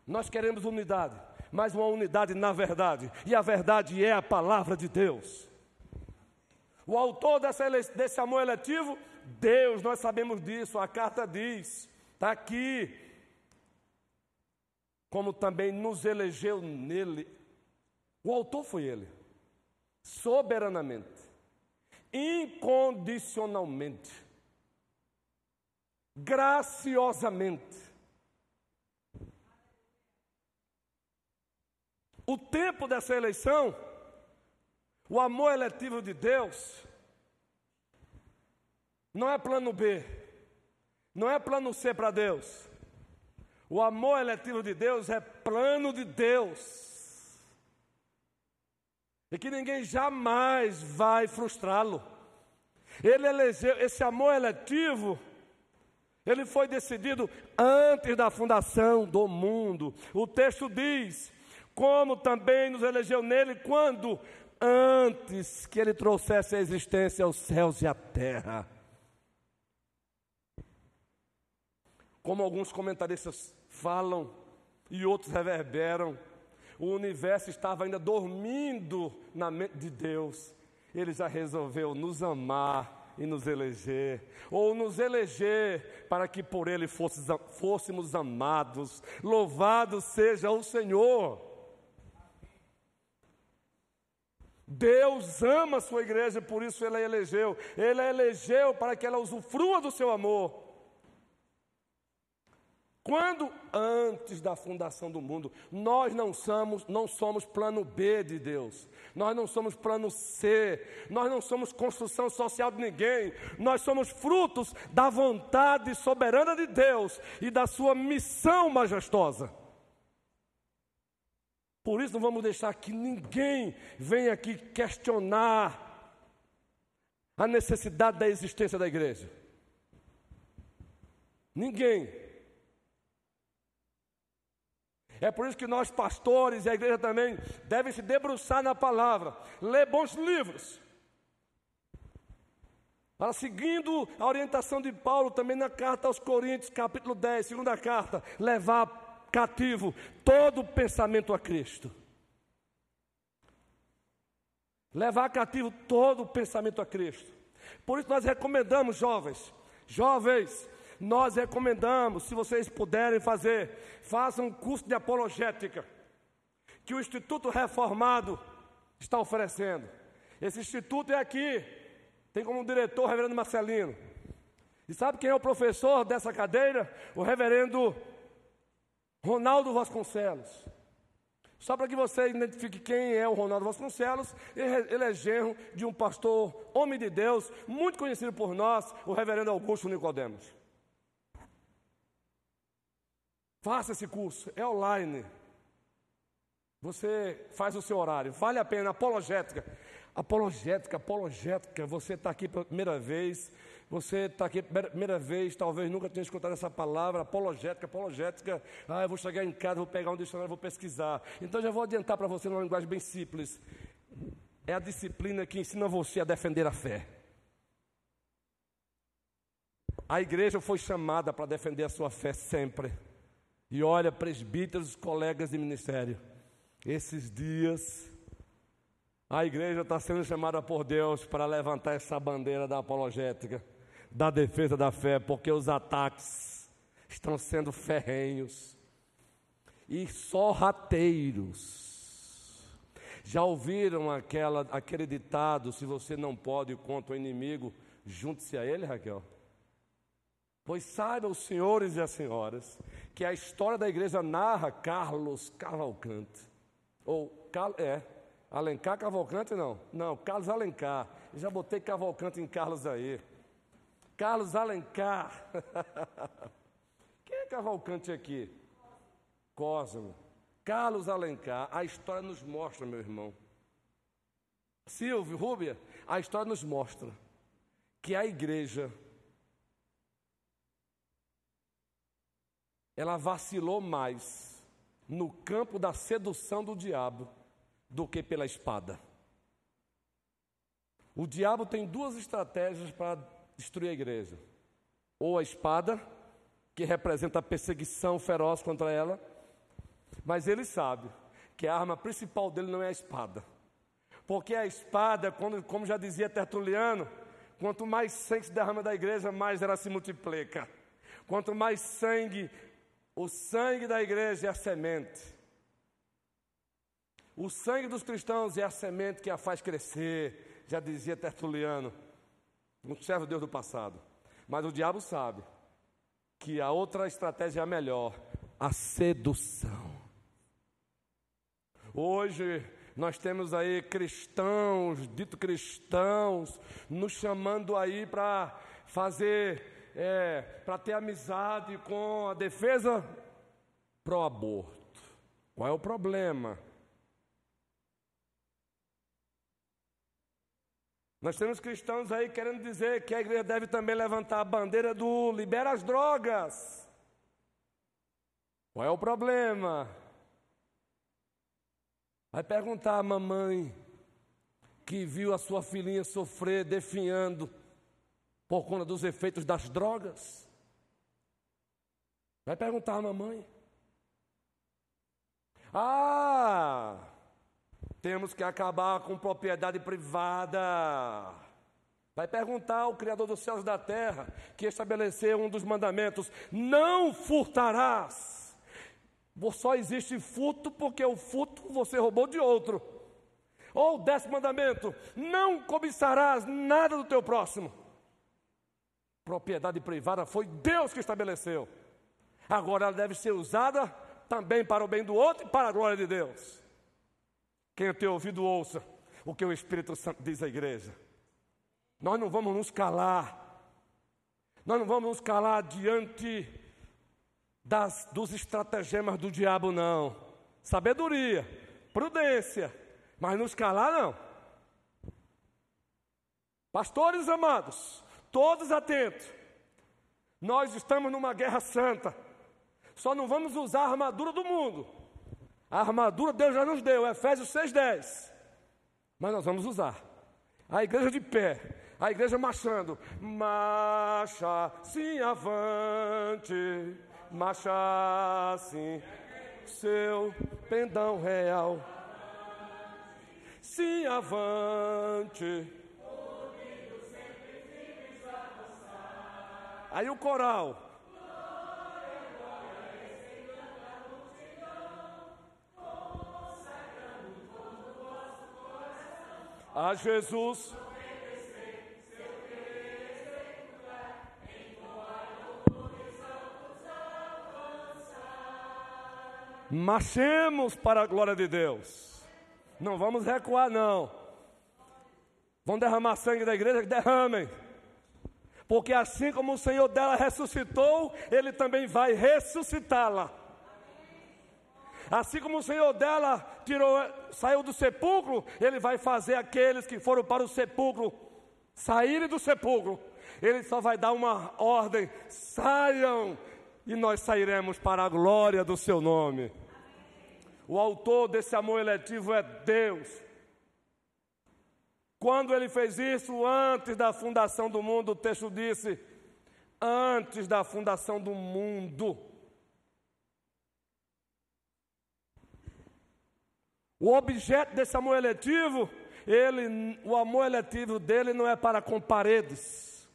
Nós queremos unidade mas uma unidade na verdade, e a verdade é a palavra de Deus. O autor dessa, desse amor eletivo, Deus, nós sabemos disso, a carta diz, está aqui, como também nos elegeu nele. O autor foi ele, soberanamente, incondicionalmente, graciosamente O tempo dessa eleição, o amor eletivo de Deus, não é plano B, não é plano C para Deus. O amor eletivo de Deus é plano de Deus. E que ninguém jamais vai frustrá-lo. Ele elegeu esse amor eletivo, ele foi decidido antes da fundação do mundo. O texto diz como também nos elegeu nele quando? Antes que ele trouxesse a existência aos céus e à terra. Como alguns comentaristas falam e outros reverberam, o universo estava ainda dormindo na mente de Deus. Ele já resolveu nos amar e nos eleger, ou nos eleger para que por ele fôssemos amados. Louvado seja o Senhor. Deus ama a sua igreja, por isso ele a elegeu. Ele a elegeu para que ela usufrua do seu amor. Quando antes da fundação do mundo, nós não somos, não somos plano B de Deus. Nós não somos plano C. Nós não somos construção social de ninguém. Nós somos frutos da vontade soberana de Deus e da sua missão majestosa. Por isso não vamos deixar que ninguém venha aqui questionar a necessidade da existência da igreja. Ninguém. É por isso que nós, pastores e a igreja também, devem se debruçar na palavra, ler bons livros. Para seguindo a orientação de Paulo também na carta aos Coríntios, capítulo 10, segunda carta, levar cativo todo pensamento a Cristo. Levar cativo todo pensamento a Cristo. Por isso nós recomendamos, jovens, jovens, nós recomendamos, se vocês puderem fazer, façam um curso de apologética que o Instituto Reformado está oferecendo. Esse instituto é aqui, tem como diretor o reverendo Marcelino. E sabe quem é o professor dessa cadeira? O reverendo Ronaldo Vasconcelos. Só para que você identifique quem é o Ronaldo Vasconcelos, ele é genro de um pastor, homem de Deus, muito conhecido por nós, o reverendo Augusto Nicodemos. Faça esse curso, é online. Você faz o seu horário, vale a pena, apologética. Apologética, apologética, você está aqui pela primeira vez, você está aqui pela primeira vez, talvez nunca tenha escutado essa palavra, apologética, apologética. Ah, eu vou chegar em casa, vou pegar um dicionário, vou pesquisar. Então já vou adiantar para você numa linguagem bem simples. É a disciplina que ensina você a defender a fé. A igreja foi chamada para defender a sua fé sempre. E olha, presbíteros, colegas de ministério, esses dias a igreja está sendo chamada por Deus para levantar essa bandeira da apologética, da defesa da fé, porque os ataques estão sendo ferrenhos e sorrateiros. Já ouviram aquela, aquele ditado: se você não pode contra o inimigo, junte-se a ele, Raquel? Pois saibam os senhores e as senhoras que a história da igreja narra Carlos Cavalcante. Ou, é, Alencar Cavalcante não. Não, Carlos Alencar. já botei Cavalcante em Carlos aí. Carlos Alencar. (laughs) Quem é Cavalcante aqui? Cosmo. Carlos Alencar. A história nos mostra, meu irmão. Silvio, Rúbia, a história nos mostra que a igreja ela vacilou mais no campo da sedução do diabo do que pela espada. O diabo tem duas estratégias para destruir a igreja: ou a espada, que representa a perseguição feroz contra ela, mas ele sabe que a arma principal dele não é a espada. Porque a espada, como já dizia Tertuliano, quanto mais sangue se derrama da igreja, mais ela se multiplica. Quanto mais sangue o sangue da igreja é a semente. O sangue dos cristãos é a semente que a faz crescer, já dizia Tertuliano, um servo de Deus do passado. Mas o diabo sabe que a outra estratégia é a melhor, a sedução. Hoje nós temos aí cristãos, dito cristãos, nos chamando aí para fazer é, para ter amizade com a defesa pró-aborto. Qual é o problema? Nós temos cristãos aí querendo dizer que a igreja deve também levantar a bandeira do libera as drogas. Qual é o problema? Vai perguntar à mamãe que viu a sua filhinha sofrer definhando por conta dos efeitos das drogas. Vai perguntar à mamãe. Ah, temos que acabar com propriedade privada. Vai perguntar ao Criador dos céus e da terra, que estabeleceu um dos mandamentos: não furtarás. Só existe furto porque o furto você roubou de outro. Ou o décimo mandamento: não cobiçarás nada do teu próximo propriedade privada foi Deus que estabeleceu. Agora ela deve ser usada também para o bem do outro e para a glória de Deus. Quem tem ouvido, ouça o que o Espírito Santo diz à igreja. Nós não vamos nos calar. Nós não vamos nos calar diante das, dos estratagemas do diabo, não. Sabedoria, prudência, mas nos calar, não. Pastores amados, todos atentos. Nós estamos numa guerra santa. Só não vamos usar a armadura do mundo. A armadura Deus já nos deu, Efésios 6,10. Mas nós vamos usar. A igreja de pé, a igreja marchando. Marcha, sim, avante. Marcha, sim, seu pendão real. Sim, avante. Aí o coral. A Jesus. Marchemos para a glória de Deus. Não vamos recuar, não. Vão derramar sangue da igreja? Derramem. Porque assim como o Senhor dela ressuscitou, Ele também vai ressuscitá-la. Assim como o Senhor dela tirou, saiu do sepulcro, Ele vai fazer aqueles que foram para o sepulcro saírem do sepulcro. Ele só vai dar uma ordem: saiam, e nós sairemos para a glória do Seu nome. O autor desse amor eletivo é Deus. Quando ele fez isso, antes da fundação do mundo, o texto disse: antes da fundação do mundo. O objeto desse amor eletivo, ele, o amor eletivo dele não é para com paredes.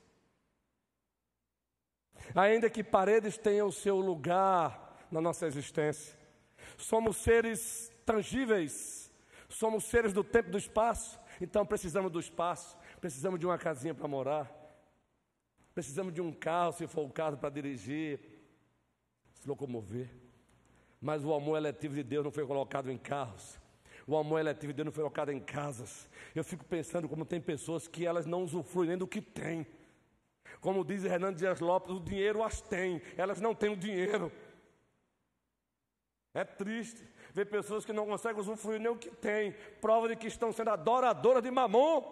Ainda que paredes tenham o seu lugar na nossa existência. Somos seres tangíveis, somos seres do tempo e do espaço, então precisamos do espaço, precisamos de uma casinha para morar, precisamos de um carro, se for o caso, para dirigir, se locomover. Mas o amor eletivo de Deus não foi colocado em carros. O amor eletivo de Deus não foi colocado em casas. Eu fico pensando como tem pessoas que elas não usufruem nem do que têm. Como diz Renan Dias Lopes, o dinheiro as tem, elas não têm o dinheiro. É triste ver pessoas que não conseguem usufruir nem o que têm, prova de que estão sendo adoradoras de mamon.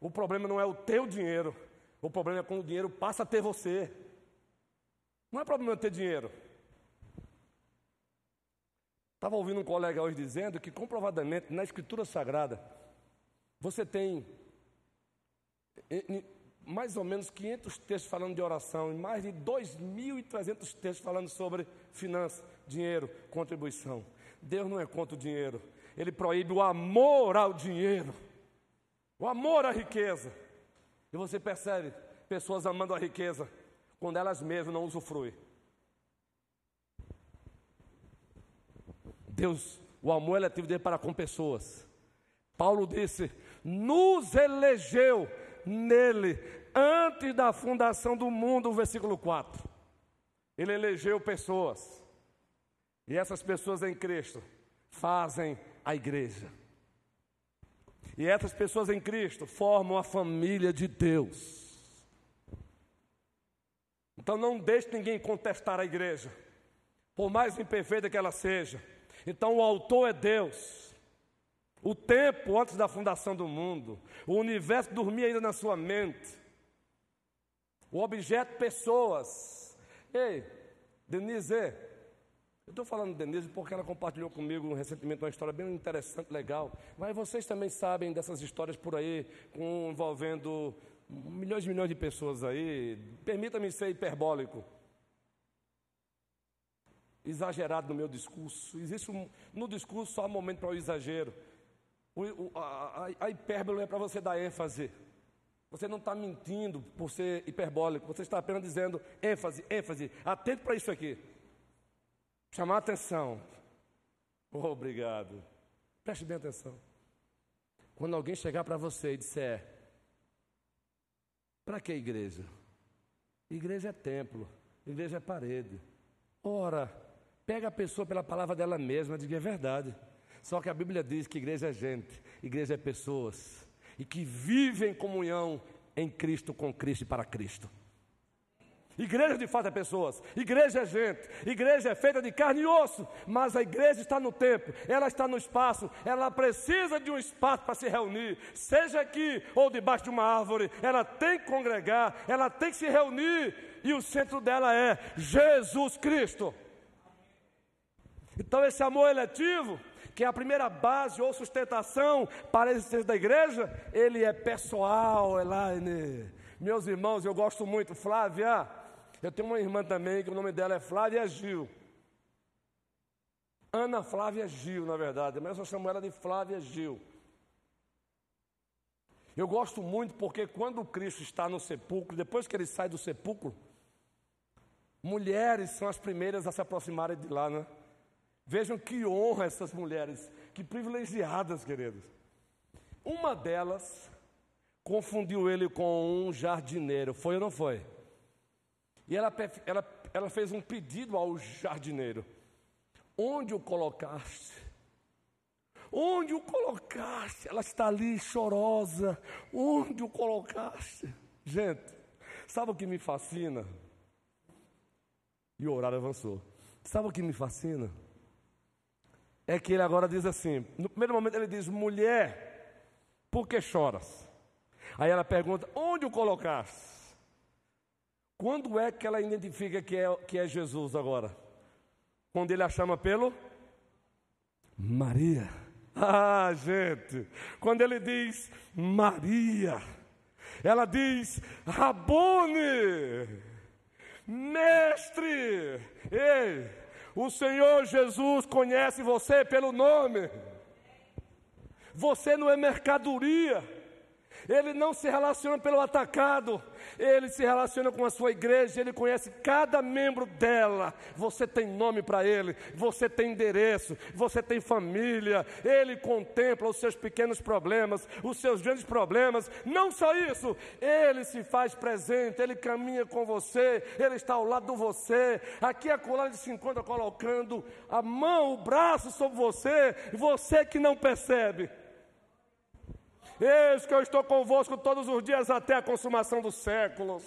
O problema não é o teu dinheiro, o problema é quando o dinheiro passa a ter você. Não é problema ter dinheiro. Estava ouvindo um colega hoje dizendo que comprovadamente na Escritura Sagrada você tem mais ou menos 500 textos falando de oração e mais de 2.300 textos falando sobre finanças dinheiro, contribuição. Deus não é contra o dinheiro, Ele proíbe o amor ao dinheiro, o amor à riqueza. E você percebe pessoas amando a riqueza quando elas mesmas não usufruem. Deus, o amor eletivo dele para com pessoas. Paulo disse: nos elegeu nele antes da fundação do mundo, versículo 4. Ele elegeu pessoas. E essas pessoas em Cristo fazem a igreja. E essas pessoas em Cristo formam a família de Deus. Então não deixe ninguém contestar a igreja, por mais imperfeita que ela seja. Então o autor é Deus. O tempo antes da fundação do mundo, o universo dormia ainda na sua mente. O objeto, pessoas. Ei, Denise, eu estou falando de Denise porque ela compartilhou comigo recentemente uma história bem interessante, legal. Mas vocês também sabem dessas histórias por aí, com, envolvendo milhões e milhões de pessoas aí. Permita-me ser hiperbólico. Exagerado no meu discurso. Existe um, no discurso só um momento para o exagero. O, o, a, a, hipérbole é para você dar ênfase. Você não está mentindo por ser hiperbólico, você está apenas dizendo ênfase, ênfase. Atento para isso aqui. Chamar atenção. Oh, obrigado. Preste bem atenção. Quando alguém chegar para você e disser: Para que igreja? Igreja é templo. Igreja é parede. Ora, pega a pessoa pela palavra dela mesma, diga é verdade. Só que a Bíblia diz que igreja é gente, igreja é pessoas, e que vivem em comunhão em Cristo, com Cristo e para Cristo. Igreja de fato é pessoas, igreja é gente, igreja é feita de carne e osso, mas a igreja está no tempo, ela está no espaço, ela precisa de um espaço para se reunir, seja aqui ou debaixo de uma árvore, ela tem que congregar, ela tem que se reunir, e o centro dela é Jesus Cristo. Então, esse amor eletivo, que é a primeira base ou sustentação para a existência da igreja, ele é pessoal, é lá. Meus irmãos, eu gosto muito, Flávia. Eu tenho uma irmã também, que o nome dela é Flávia Gil. Ana Flávia Gil, na verdade, mas eu chamo ela de Flávia Gil. Eu gosto muito porque quando Cristo está no sepulcro, depois que ele sai do sepulcro, mulheres são as primeiras a se aproximarem de lá, né? Vejam que honra essas mulheres, que privilegiadas, queridos. Uma delas confundiu ele com um jardineiro, foi ou não foi? E ela, ela, ela fez um pedido ao jardineiro: Onde o colocaste? Onde o colocaste? Ela está ali chorosa. Onde o colocaste? Gente, sabe o que me fascina? E o horário avançou. Sabe o que me fascina? É que ele agora diz assim: no primeiro momento ele diz, mulher, por que choras? Aí ela pergunta, onde o colocaste? Quando é que ela identifica que é, que é Jesus agora? Quando ele a chama pelo Maria. (laughs) Ah, gente, quando ele diz Maria, ela diz Rabone, mestre. Ei, o Senhor Jesus conhece você pelo nome. Você não é mercadoria. Ele não se relaciona pelo atacado, ele se relaciona com a sua igreja, ele conhece cada membro dela. Você tem nome para ele, você tem endereço, você tem família. Ele contempla os seus pequenos problemas, os seus grandes problemas. Não só isso, ele se faz presente, ele caminha com você, ele está ao lado de você. Aqui a coluna se encontra colocando a mão, o braço sobre você, você que não percebe. Eis que eu estou convosco todos os dias até a consumação dos séculos.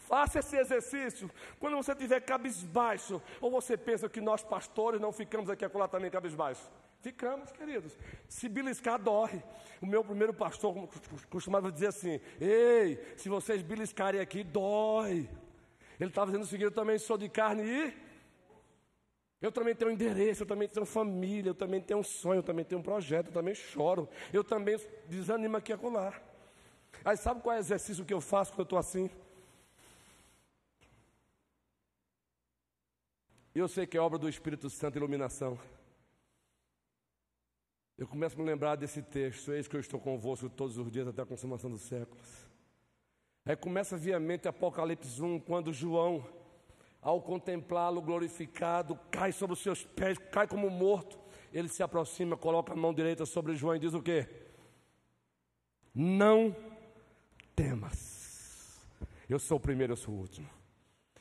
Faça esse exercício. Quando você estiver cabisbaixo, ou você pensa que nós pastores não ficamos aqui acolá também cabisbaixo. Ficamos, queridos. Se beliscar, dói. O meu primeiro pastor costumava dizer assim: Ei, se vocês beliscarem aqui, dói. Ele estava dizendo o seguinte: Eu também sou de carne e eu também tenho um endereço, eu também tenho família, eu também tenho um sonho, eu também tenho um projeto, eu também choro, eu também desanimo aqui a colar. Aí sabe qual é o exercício que eu faço quando eu estou assim? Eu sei que é obra do Espírito Santo iluminação. Eu começo a me lembrar desse texto, eis que eu estou convosco todos os dias até a consumação dos séculos. Aí começa a vir mente Apocalipse 1, quando João ao contemplá-lo glorificado, cai sobre os seus pés, cai como morto. Ele se aproxima, coloca a mão direita sobre João e diz o quê? Não temas. Eu sou o primeiro, eu sou o último.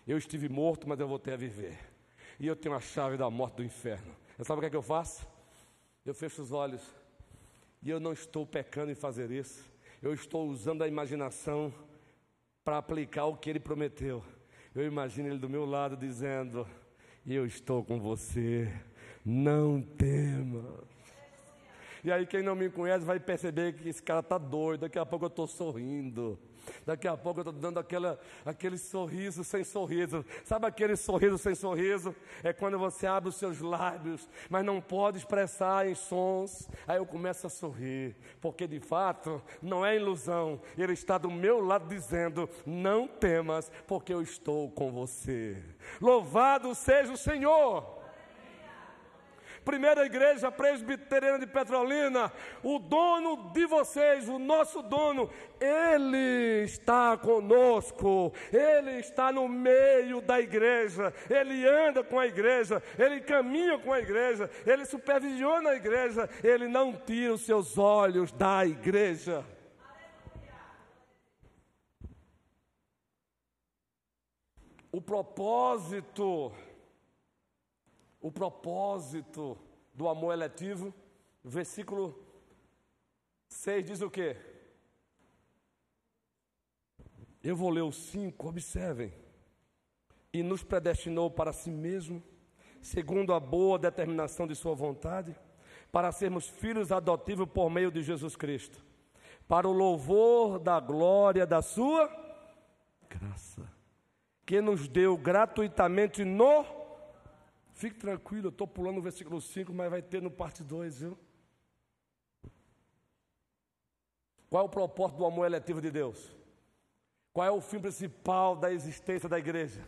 Eu estive morto, mas eu voltei a viver. E eu tenho a chave da morte do inferno. Você sabe o que é que eu faço? Eu fecho os olhos. E eu não estou pecando em fazer isso. Eu estou usando a imaginação para aplicar o que ele prometeu. Eu imagino ele do meu lado dizendo: Eu estou com você, não tema. E aí, quem não me conhece vai perceber que esse cara está doido. Daqui a pouco eu estou sorrindo. Daqui a pouco eu estou dando aquela, aquele sorriso sem sorriso. Sabe aquele sorriso sem sorriso? É quando você abre os seus lábios, mas não pode expressar em sons. Aí eu começo a sorrir, porque de fato não é ilusão. Ele está do meu lado dizendo: Não temas, porque eu estou com você. Louvado seja o Senhor! Primeira Igreja Presbiteriana de Petrolina, o dono de vocês, o nosso dono, ele está conosco, ele está no meio da igreja, ele anda com a igreja, ele caminha com a igreja, ele supervisiona a igreja, ele não tira os seus olhos da igreja. o propósito, o propósito do amor eletivo, versículo 6 diz o quê? Eu vou ler o 5, observem. E nos predestinou para si mesmo, segundo a boa determinação de Sua vontade, para sermos filhos adotivos por meio de Jesus Cristo, para o louvor da glória da Sua graça, que nos deu gratuitamente no. Fique tranquilo, eu estou pulando o versículo 5, mas vai ter no parte 2, viu? Qual é o propósito do amor eletivo de Deus? Qual é o fim principal da existência da igreja?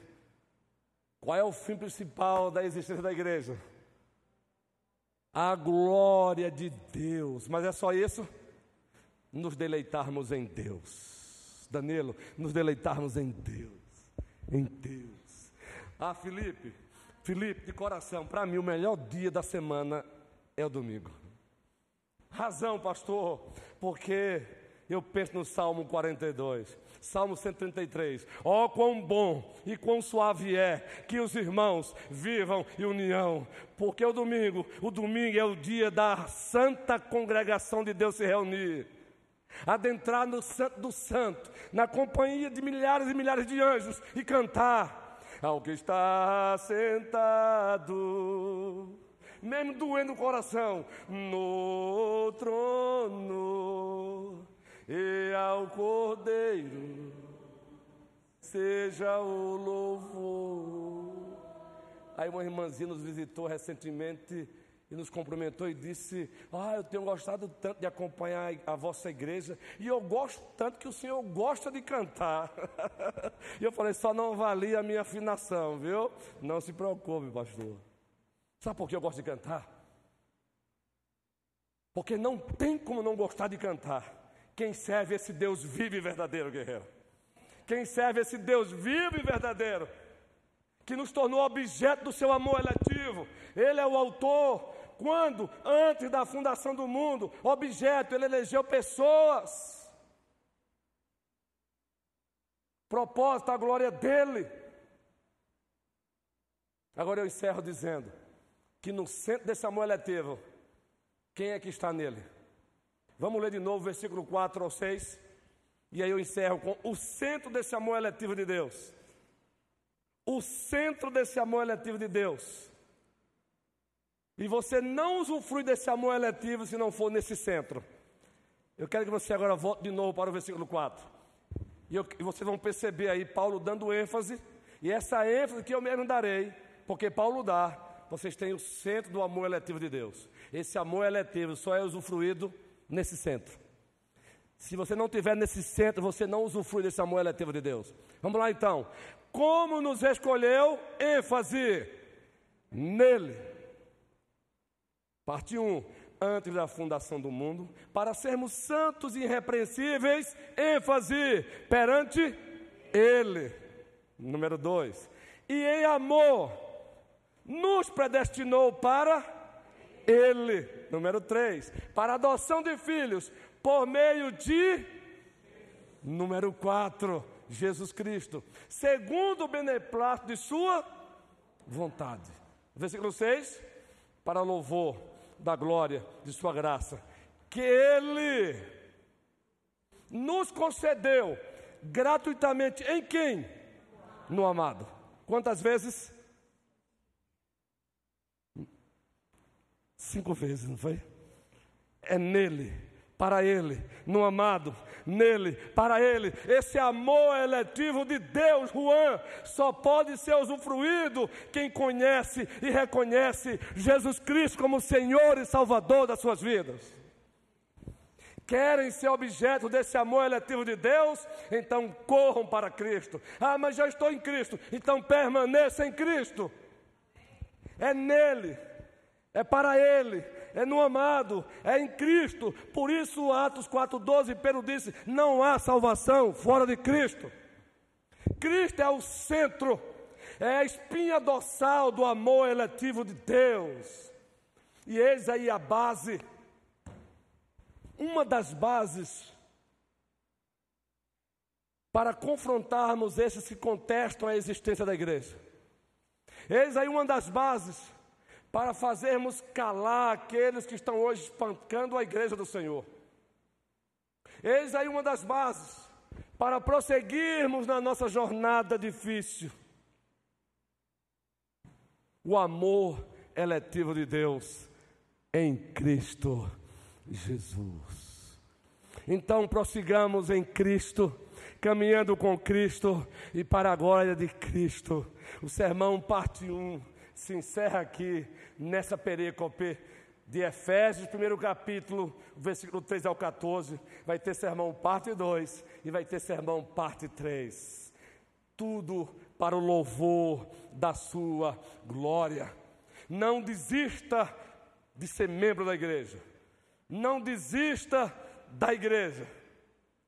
Qual é o fim principal da existência da igreja? A glória de Deus. Mas é só isso? Nos deleitarmos em Deus. Danilo, nos deleitarmos em Deus. Em Deus. Ah, Felipe, Felipe, de coração, para mim o melhor dia da semana é o domingo. Razão, pastor, porque eu penso no Salmo 42. Salmo 133. Ó oh, quão bom e quão suave é que os irmãos vivam em união. Porque o domingo, o domingo é o dia da santa congregação de Deus se reunir. Adentrar no santo do santo, na companhia de milhares e milhares de anjos e cantar ao que está sentado mesmo doendo o coração, no trono e ao Cordeiro seja o louvor. Aí uma irmãzinha nos visitou recentemente e nos cumprimentou e disse: Ah, eu tenho gostado tanto de acompanhar a vossa igreja e eu gosto tanto que o senhor gosta de cantar. (laughs) e eu falei: Só não valia a minha afinação, viu? Não se preocupe, pastor. Sabe por que eu gosto de cantar? Porque não tem como não gostar de cantar. Quem serve esse Deus vivo e verdadeiro, guerreiro. Quem serve esse Deus vivo e verdadeiro, que nos tornou objeto do seu amor eletivo. Ele é o autor. Quando, antes da fundação do mundo, objeto, ele elegeu pessoas. Propósito, a glória dele. Agora eu encerro dizendo que no centro desse amor eletivo, quem é que está nele? Vamos ler de novo o versículo 4 ao 6. E aí eu encerro com o centro desse amor eletivo de Deus. O centro desse amor eletivo de Deus. E você não usufrui desse amor eletivo se não for nesse centro. Eu quero que você agora volte de novo para o versículo 4. E, eu, e vocês vão perceber aí Paulo dando ênfase. E essa ênfase que eu mesmo darei, porque Paulo dá, vocês têm o centro do amor eletivo de Deus. Esse amor eletivo só é usufruído nesse centro. Se você não tiver nesse centro, você não usufrui desse amor eletivo de Deus. Vamos lá então. Como nos escolheu? ênfase nele. Parte 1. Antes da fundação do mundo, para sermos santos e irrepreensíveis, ênfase perante Ele. Número 2. E em amor, nos predestinou para ele. Número 3. Para adoção de filhos por meio de. Número 4. Jesus Cristo. Segundo o beneplácito de Sua vontade. Versículo 6. Para louvor da glória de Sua graça. Que Ele nos concedeu gratuitamente em quem? No amado. Quantas vezes? Cinco vezes, não foi? É nele, para ele, no amado, nele, para ele. Esse amor eletivo de Deus, Juan, só pode ser usufruído quem conhece e reconhece Jesus Cristo como Senhor e Salvador das suas vidas. Querem ser objeto desse amor eletivo de Deus? Então corram para Cristo. Ah, mas já estou em Cristo. Então permaneça em Cristo. É nele é para Ele, é no amado, é em Cristo. Por isso, Atos 4,12, Pedro disse: não há salvação fora de Cristo. Cristo é o centro, é a espinha dorsal do amor eletivo de Deus. E eis aí a base, uma das bases para confrontarmos esses que contestam a existência da igreja. Eis aí uma das bases para fazermos calar aqueles que estão hoje espancando a igreja do Senhor. Eis aí uma das bases para prosseguirmos na nossa jornada difícil. O amor eletivo de Deus em Cristo Jesus. Então prossigamos em Cristo, caminhando com Cristo e para a glória de Cristo. O sermão, parte 1, se encerra aqui nessa perícope de Efésios, primeiro capítulo, versículo 3 ao 14. Vai ter sermão, parte 2, e vai ter sermão, parte 3. Tudo para o louvor da Sua glória. Não desista de ser membro da igreja. Não desista da igreja,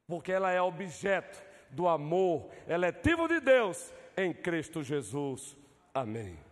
porque ela é objeto do amor eletivo de Deus em Cristo Jesus. Amém.